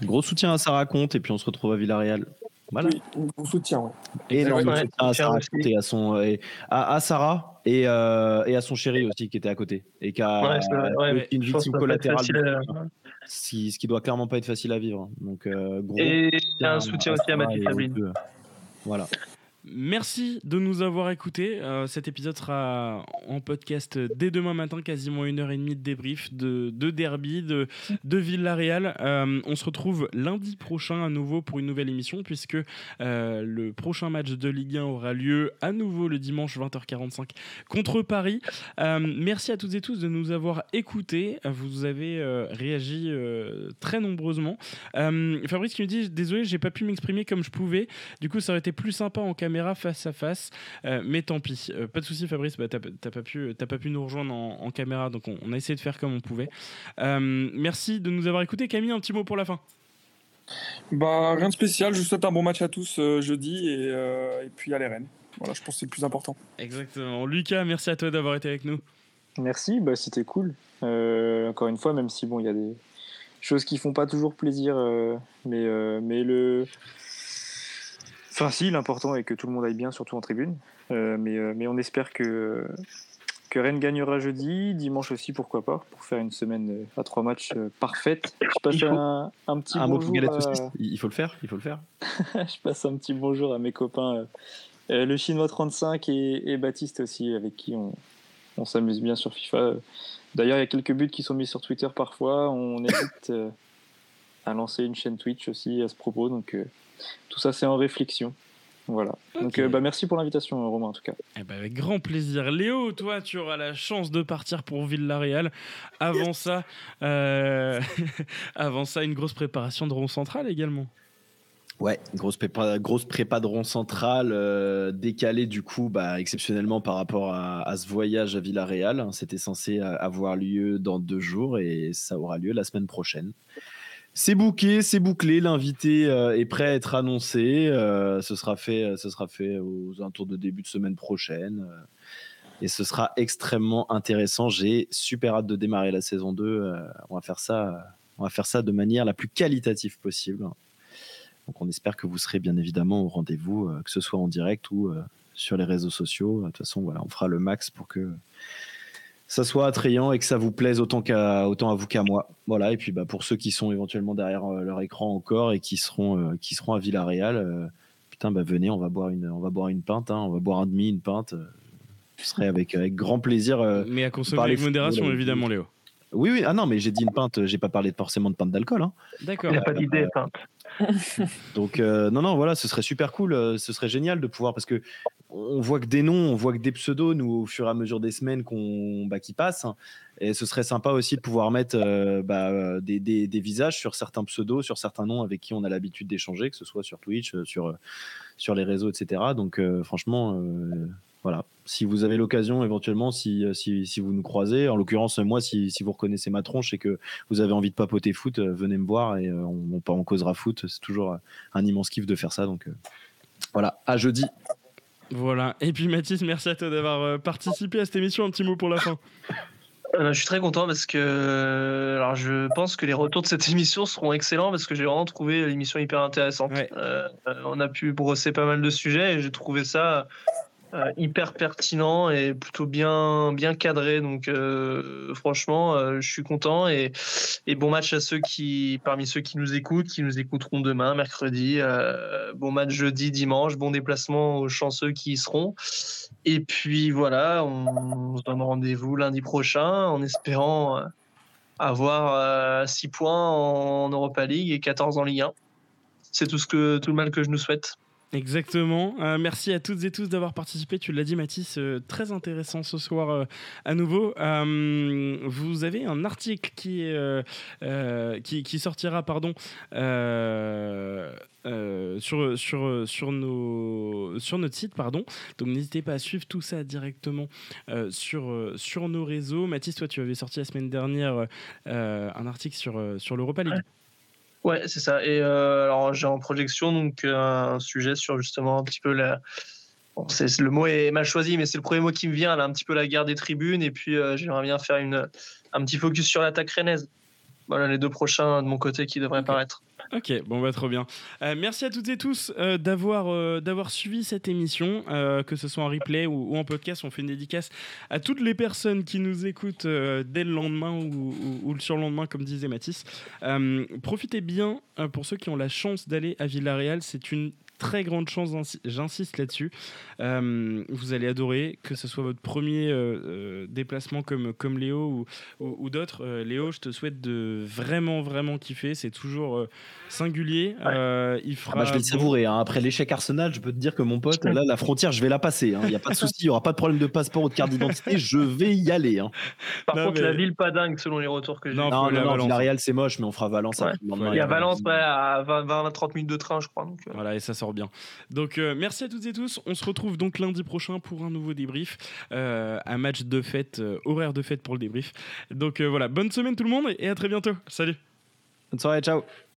Gros soutien à Sarah Comte et puis on se retrouve à Villarreal. Voilà. Oui, bon soutien. Ouais. Et non, soutien à Sarah Comte et à son et à, Sarah et, euh, et, à son chéri aussi qui était à côté et qui a ouais, une victime collatérale. Si, ce qui doit clairement pas être facile à vivre. Donc euh, gros. Et un soutien aussi à Mathieu Sabine. Voilà. Merci de nous avoir écoutés. Euh, cet épisode sera en podcast dès demain matin, quasiment une heure et demie de débrief de, de derby, de, de Villarreal. Euh, on se retrouve lundi prochain à nouveau pour une nouvelle émission, puisque euh, le prochain match de Ligue 1 aura lieu à nouveau le dimanche 20h45 contre Paris. merci à toutes et tous de nous avoir écoutés. Vous avez réagi très nombreusement. Fabrice qui me dit Désolé, j'ai pas pu m'exprimer comme je pouvais. Du coup, ça aurait été plus sympa en caméra face à face. Euh, mais tant pis. Euh, pas de souci, Fabrice. Bah, t'as pas pu, pas pu nous rejoindre en, caméra, donc on, a essayé de faire comme on pouvait. Euh, merci de nous avoir écoutés. Camille, un petit mot pour la fin. Bah, rien de spécial, je souhaite un bon match à tous jeudi et, et puis à l'RN. Voilà, je pense que c'est le plus important. Exactement. Lucas, merci à toi d'avoir été avec nous. Merci, bah, c'était cool. encore une fois, même si bon, il y a des choses qui font pas toujours plaisir, mais, mais le Enfin, si, l'important est que tout le monde aille bien, surtout en tribune. Euh, mais, euh, mais on espère que, que Rennes gagnera jeudi, dimanche aussi, pourquoi pas, pour faire une semaine euh, à trois matchs parfaite. Je passe un, un, petit bonjour. Il faut le faire, il faut le faire. je passe un petit bonjour à mes copains, le Chinois 35 et, et, Baptiste aussi, avec qui on, on s'amuse bien sur FIFA. D'ailleurs, il y a quelques buts qui sont mis sur Twitter parfois. On hésite à lancer une chaîne Twitch aussi à ce propos. Donc, tout ça, c'est en réflexion. Voilà. Donc, euh, bah, merci pour l'invitation, Romain, en tout cas. Eh ben, avec grand plaisir. Léo, toi, tu auras la chance de partir pour Villarreal. Avant ça, euh, avant ça, une grosse préparation de rond central également. Ouais, grosse prépa, grosse prépa de rond central, euh, décalée du coup, bah, exceptionnellement par rapport à, à ce voyage à Villarreal. C'était censé avoir lieu dans deux jours et ça aura lieu la semaine prochaine. C'est bouqué, c'est bouclé. L'invité euh, est prêt à être annoncé. Euh, ce sera fait, euh, ce sera fait aux alentours de début de semaine prochaine. et ce sera extrêmement intéressant. J'ai super hâte de démarrer la saison 2. on va faire ça, on va faire ça de manière la plus qualitative possible. Donc on espère que vous serez bien évidemment au rendez-vous, que ce soit en direct ou sur les réseaux sociaux. De toute façon, voilà, on fera le max pour que ça soit attrayant et que ça vous plaise autant, qu'à, autant à vous qu'à moi. Voilà, et puis bah, pour ceux qui sont éventuellement derrière euh, leur écran encore et qui seront, euh, qui seront à Villarreal, euh, putain, bah, venez, on va boire une, on va boire une pinte, hein, on va boire un demi, une pinte. ce serait avec, avec grand plaisir. Mais à consommer avec modération, évidemment, Léo. Oui, oui, ah non, mais j'ai dit une pinte, j'ai pas parlé forcément de pinte d'alcool. Hein. D'accord. Il n'y a pas d'idée, pinte. Donc non, non, voilà, ce serait super cool, ce serait génial de pouvoir parce que on voit que des noms, on voit que des pseudos, nous, au fur et à mesure des semaines qu'on, bah, qui passent. Et ce serait sympa aussi de pouvoir mettre euh, bah, des, visages sur certains pseudos, sur certains noms avec qui on a l'habitude d'échanger, que ce soit sur Twitch, euh, sur, euh, sur les réseaux, etc. Donc, franchement, voilà. Si vous avez l'occasion, éventuellement, si, si, vous nous croisez, en l'occurrence, moi, si, vous reconnaissez ma tronche et que vous avez envie de papoter foot, venez me voir et on, on, on causera foot. C'est toujours un immense kiff de faire ça. Donc, voilà. À jeudi. Voilà. Et puis Mathis, merci à toi d'avoir euh, participé à cette émission. Un petit mot pour la fin. Euh, je suis très content parce que alors je pense que les retours de cette émission seront excellents parce que j'ai vraiment trouvé l'émission hyper intéressante. Euh, on a pu brosser pas mal de sujets et j'ai trouvé ça euh, hyper pertinent et plutôt bien, bien cadré. Donc, euh, franchement, euh, je suis content. Et, bon match à ceux qui, parmi ceux qui nous écoutent, qui nous écouteront demain, mercredi. bon match jeudi, dimanche. Bon déplacement aux chanceux qui y seront. Et puis voilà, on, se donne rendez-vous lundi prochain en espérant avoir 6 points en Europa League et 14 en Ligue 1. C'est tout, ce que, tout le mal que je nous souhaite. Exactement. Euh, merci à toutes et tous d'avoir participé. Tu l'as dit, Mathis, euh, très intéressant ce soir euh, à nouveau. vous avez un article qui, sortira pardon, sur, sur, sur, nos, notre site. Pardon. Donc n'hésitez pas à suivre tout ça directement sur, sur nos réseaux. Mathis, toi, tu avais sorti la semaine dernière un article sur, sur l'Europa League. Ouais, c'est ça. Et euh, alors j'ai en projection donc un sujet sur justement un petit peu la. c'est, le mot est mal choisi, mais c'est le premier mot qui me vient, là, un petit peu la guerre des tribunes. Et puis euh, j'aimerais bien faire une, un petit focus sur l'attaque rennaise. Voilà les deux prochains de mon côté qui devraient apparaître. Ok, bon bah trop bien. Euh, merci à toutes et tous euh, d'avoir euh, d'avoir suivi cette émission, que ce soit en replay ou, en podcast. On fait une dédicace à toutes les personnes qui nous écoutent dès le lendemain ou, le surlendemain, comme disait Mathis. profitez bien pour ceux qui ont la chance d'aller à Villarreal. C'est une très grande chance, j'insiste là-dessus. Euh, vous allez adorer, que ce soit votre premier euh, euh, déplacement comme, comme Léo ou, ou, d'autres. Léo, je te souhaite de vraiment, vraiment kiffer. C'est toujours singulier. il fera ah bah, je vais le savourer. Hein. Après l'échec Arsenal, je peux te dire que mon pote, là, la frontière, je vais la passer. Hein. Il n'y a pas de souci, il n'y aura pas de problème de passeport ou de carte d'identité. Je vais y aller. Hein. Par contre, la ville, pas dingue selon les retours que j'ai. Non, non, non, Villarreal, c'est moche, mais on fera Valence. Il y a Valence à 20-30 minutes de train, je crois. Donc, Voilà, et ça bien. Donc euh, merci à toutes et tous. On se retrouve donc lundi prochain pour un nouveau débrief, euh, un match de fête, euh, horaire de fête pour le débrief. Donc voilà, bonne semaine tout le monde et à très bientôt. Salut. Bonne soirée, ciao.